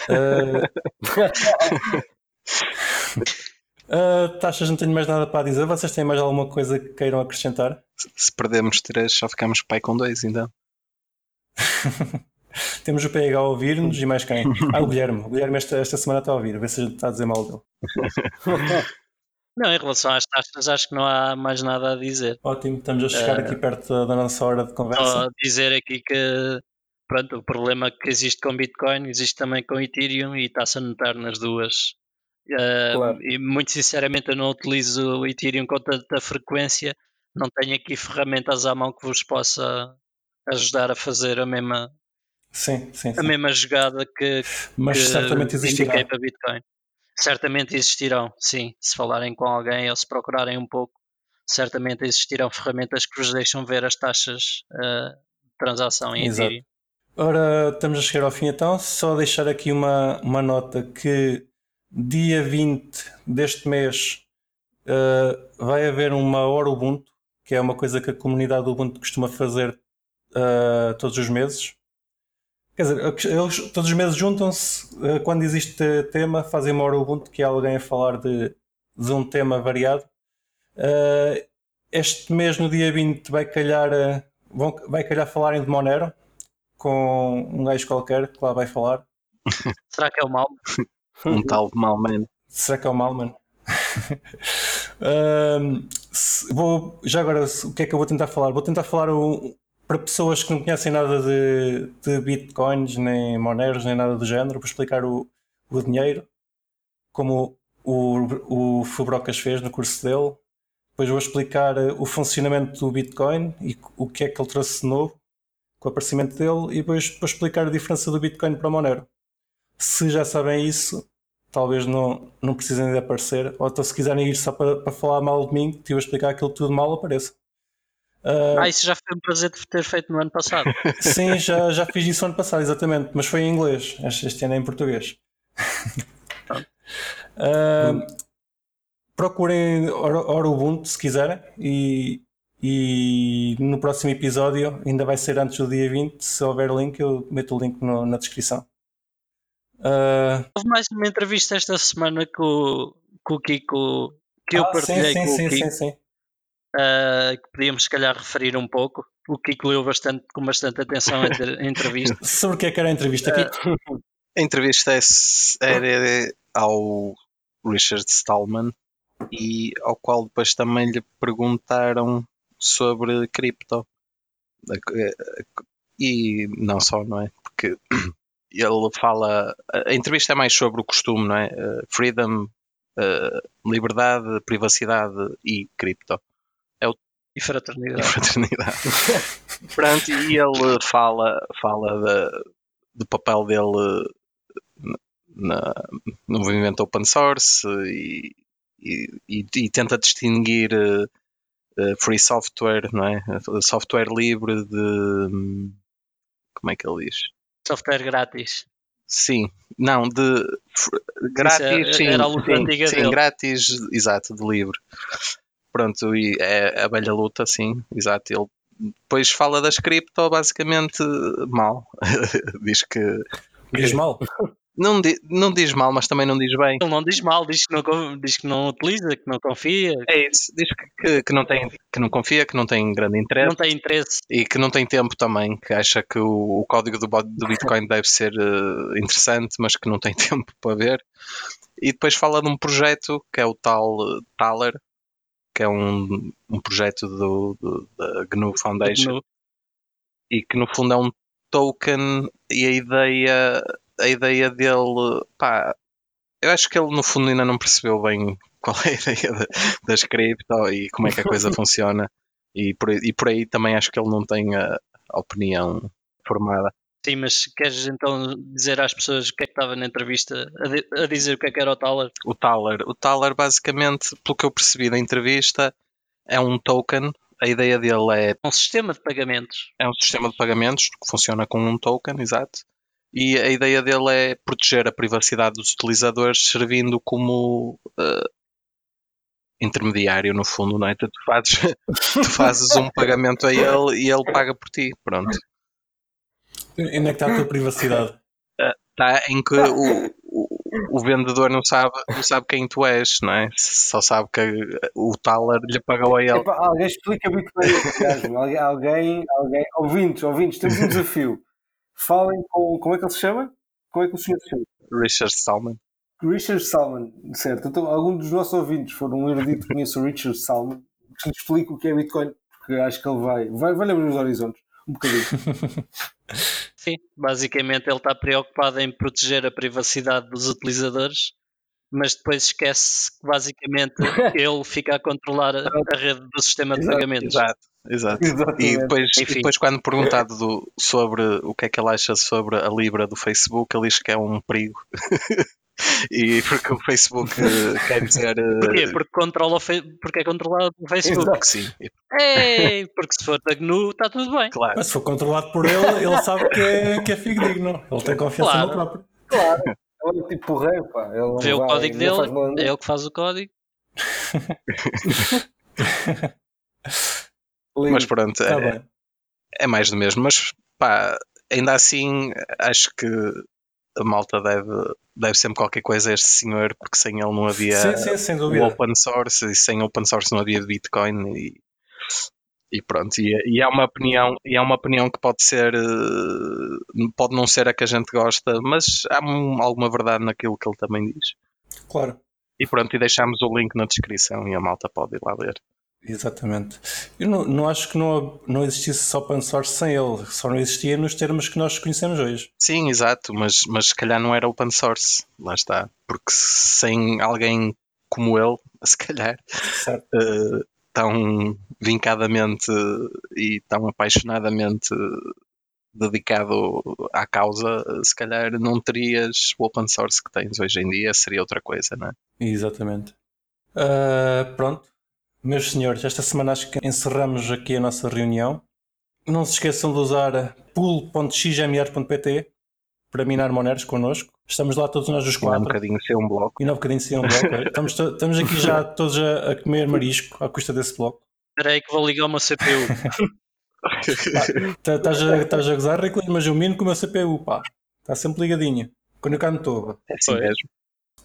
uh... (laughs) Uh, (laughs) taxas, não tenho mais nada para dizer. Vocês têm mais alguma coisa que queiram acrescentar?
Se perdemos três, só ficamos pai com dois, então. (laughs)
Temos o PH a ouvir-nos e mais quem? (laughs) Ah, o Guilherme. O Guilherme esta, esta semana está a ouvir, a ver se a gente está a dizer mal dele.
Não, em relação às taxas, acho que não há mais nada a dizer.
Ótimo, estamos a chegar uh, aqui perto da nossa hora de conversa. Só
dizer aqui que pronto, o problema que existe com Bitcoin existe também com Ethereum e está-se a notar nas duas Uh, claro. E muito sinceramente eu não utilizo o Ethereum com tanta frequência, não tenho aqui ferramentas à mão que vos possa ajudar a fazer a mesma,
sim, sim, sim.
A mesma jogada que,
Mas
que
certamente existirá.
para Bitcoin. Certamente existirão, sim. Se falarem com alguém ou se procurarem um pouco, certamente existirão ferramentas que vos deixam ver as taxas uh, de transação em Exato. Ethereum.
Ora, estamos a chegar ao fim então. Só deixar aqui uma, uma nota que dia 20 deste mês uh, vai haver uma hora Ubuntu, que é uma coisa que a comunidade Ubuntu costuma fazer uh, todos os meses. Quer dizer, eles todos os meses juntam-se, uh, quando existe tema, fazem uma hora Ubuntu, que é alguém a falar de, de um tema variado. este mês, no dia 20, vai calhar, vão, vai calhar falarem de Monero, com um gajo qualquer que lá vai falar. (laughs)
Será que é o mal? (laughs)
Um tal Malman.
Será que é o Malman? (laughs) um, vou, já agora, o que é que eu vou tentar falar? Vou tentar falar o, para pessoas que não conhecem nada de, de bitcoins, nem moneros, nem nada do género, vou explicar o, o dinheiro, como o, o Fubrocas fez no curso dele. Depois vou explicar o funcionamento do Bitcoin e o que é que ele trouxe de novo com o aparecimento dele e depois vou explicar a diferença do Bitcoin para o Monero se já sabem isso, talvez não, não precisem de aparecer. Ou então, se quiserem ir só para, para falar mal de mim, que estive a explicar aquilo tudo mal, apareça.
Uh, ah, isso já foi um prazer de ter feito no ano passado. (laughs)
Sim, já, já fiz isso no ano passado, exatamente, mas foi em inglês. Este, ano é em português. uh, procurem Ora Ubuntu se quiserem e, e no próximo episódio, ainda vai ser antes do dia 20, se houver link, eu meto o link no, na descrição.
Uh... Houve mais uma entrevista esta semana com, com o Kiko que eu ah, partilhei sim, sim, com o Kiko. Sim, sim, uh, que podíamos se calhar referir um pouco. O Kiko leu bastante, com bastante atenção a, entrevista. (laughs)
Sobre o que é que era a entrevista, Kiko?
Uh, a entrevista é era ao Richard Stallman e ao qual depois também lhe perguntaram sobre cripto. E não só, não é? Porque ele fala. A entrevista é mais sobre o costume, não é? Uh, freedom, uh, liberdade, privacidade e cripto.
É o... E fraternidade. (laughs) E
fraternidade. Pronto, e ele fala, fala de, do papel dele na, no movimento open source e, e, e, e tenta distinguir uh, free software, não é? Software livre de. Como é que ele diz?
Software grátis.
Sim, não, de grátis, sim,
era a luta
sim,
antiga
sim,
dele.
grátis, exato, de livre. Pronto, e é a velha luta, sim, exato. Ele depois fala das cripto basicamente mal. (laughs) diz que.
Diz mal.
Não, di- não diz mal, mas também não diz bem.
Ele não diz mal, diz que não, diz que não utiliza, que não confia,
É isso, diz que, que, que não tem, que não confia, que não tem grande interesse.
não tem interesse.
E que não tem tempo também, que acha que o, o código do, do Bitcoin (laughs) deve ser eh, interessante, mas que não tem (laughs) tempo para ver. E depois fala de um projeto que é o tal eh, Thaler, que é um, um projeto do, do- da GNU Foundation,
No-
e que no fundo é um token e a ideia, a ideia dele, pá, eu acho que ele no fundo ainda não percebeu bem qual é a ideia da- das cripto e como é que a coisa (laughs) funciona. E por, aí- e por aí também acho que ele não tem a, a opinião formada.
Sim, mas queres então dizer às pessoas o que é que estava na entrevista a, a dizer o que é que era o Thaler?
O Thaler, o Thaler basicamente, pelo que eu percebi da entrevista, é um token. A ideia dele é,
Um sistema de pagamentos.
é um sistema de pagamentos que funciona com um token, exato. E a ideia dele é proteger a privacidade dos utilizadores, servindo como eh, intermediário, no fundo, não é? Tu fazes, (laughs) tu fazes um pagamento a ele e ele paga por ti. Pronto.
E onde é que está a tua privacidade?
Está em que o, o, o vendedor não sabe, não sabe quem tu és, não é? Só sabe que o Thaler lhe pagou a ele.
Epá, alguém explica muito bem gajo. Alguém, alguém, alguém, ouvintes, ouvintes, temos um desafio. Falem com, como é que ele se chama? Como é que o senhor se chama?
Richard Stallman.
Richard Salman, certo. Então, algum dos nossos ouvintes for um erudito que conheça o Richard Salman, que lhe explique o que é Bitcoin, porque acho que ele vai, vai, vai abrir os horizontes. Um bocadinho. (laughs)
Sim, basicamente ele está preocupado em proteger a privacidade dos utilizadores, mas depois esquece que basicamente (laughs) ele fica a controlar a, a rede do sistema de
Exato,
pagamentos.
Exato, exato. E
Exatamente.
depois, e depois, quando perguntado do- sobre o que é que ele acha sobre a Libra do Facebook, ele diz que é um perigo. (laughs) e porque o Facebook (laughs) quer dizer eh,
Porquê? Porque, controla porque é controlado pelo Facebook.
Exato.
que sim. E,
Ei, porque se for da GNU está tudo bem.
Claro,
Mas se for controlado por ele, ele sabe que é, que é fidedigno. Ele tem confiança
Claro.
no próprio.
Claro. Ele é tipo porreiro, pá. Ele
Vê o
vai-
código dele, é ele que faz o código. (laughs)
Mas pronto, é,
Tá bem.
é mais do mesmo. Mas pá, ainda assim, acho que a malta deve, deve sempre qualquer coisa a este senhor, porque sem ele não havia
Sim, sim,
open source e sem open source não havia Bitcoin e, e pronto e, e é uma opinião e é uma opinião que pode ser eh, pode não ser a que a gente gosta mas há um- alguma verdade naquilo que ele também diz
Claro.
e pronto e deixamos o link na descrição e a malta pode ir lá ler
Exatamente. Eu não, não acho que não, não existisse só open source sem ele. Só não existia nos termos que nós conhecemos hoje.
sim exato mas mas se calhar não era open source lá está porque sem alguém como ele (laughs) se calhar
Certo.
Tão vincadamente e tão apaixonadamente dedicado à causa, se calhar não terias o open source que tens hoje em dia, seria outra coisa, não é?
Exatamente. Ah, pronto. Meus senhores, esta semana acho que encerramos aqui a nossa reunião. Não se esqueçam de usar pool.xmr.pt para minar moneros connosco. Estamos lá todos nós os
Assim, há um
quatro.
bocadinho ser um bloco.
E não um bocadinho sem um bloco. (laughs) estamos, estamos aqui já todos a, a comer marisco à custa desse bloco.
Espera aí que vou ligar o meu CPU.
Tá- Estás a, estás a gozar, Riclas, mas eu mino com o meu CPU, pá. Está sempre ligadinho. Quando eu cá não estou.
É assim mesmo.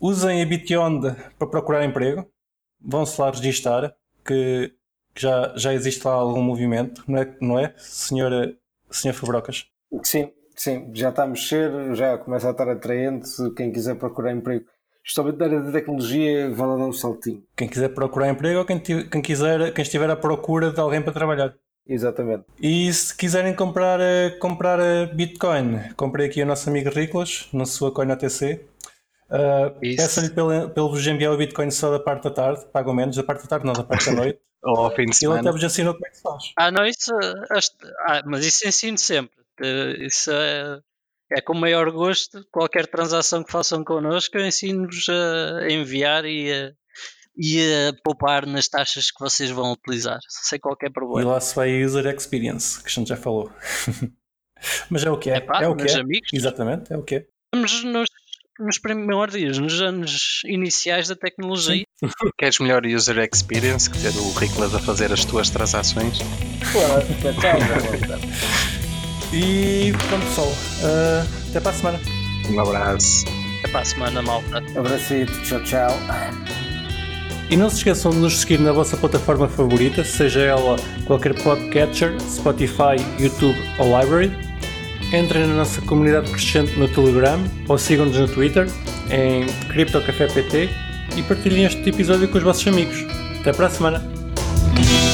Usem a Bitionde para procurar emprego. Vão-se lá registar, que que já, já existe lá algum movimento, não é, não é senhora, senhor Fabrocas?
Sim, sim, já está a mexer, já começa a estar atraente. Quem quiser procurar emprego, justamente na área de tecnologia, vai lá dar um saltinho.
Quem quiser procurar emprego ou quem, quem quiser, quem estiver à procura de alguém para trabalhar.
Exatamente.
E se quiserem comprar, eh, comprar eh, Bitcoin, comprei aqui o nosso amigo Riclas, na sua coin ATC. Uh,
Isso.
Peço-lhe pelo, pelo vos enviar o Bitcoin só da parte da tarde, pagam menos, da parte da tarde não, da parte da noite. (laughs)
Ou ao fim de
Ele
semana.
até vos ensinou como é que se faz.
Ah, não, isso. ah, mas isso ensino sempre. Eh, Isso é, é com o maior gosto. Qualquer transação que façam connosco, eu ensino-vos a enviar e a, e a poupar nas taxas que vocês vão utilizar, sem qualquer
E
problema.
lá se vai a User Experience, que a gente já falou. (laughs) Mas é o que é.
Epá,
é o que é.
amigos,
Exatamente, é o que é.
vamos nos, nos primórdios, nos anos iniciais da tecnologia. (laughs)
Queres melhor user experience que ter o Riclas a fazer as tuas transações?
Claro, tchau, (laughs) tchau.
E pronto, pessoal. Uh, até para a semana.
Um abraço.
Até para a semana, malta.
Abracito, tchau, tchau.
E não se esqueçam de nos seguir na vossa plataforma favorita, seja ela qualquer podcatcher, Spotify, YouTube ou Library. Entrem na nossa comunidade crescente no Telegram ou sigam-nos no Twitter em CryptoCafépt e partilhem este episódio com os vossos amigos. Até para a semana!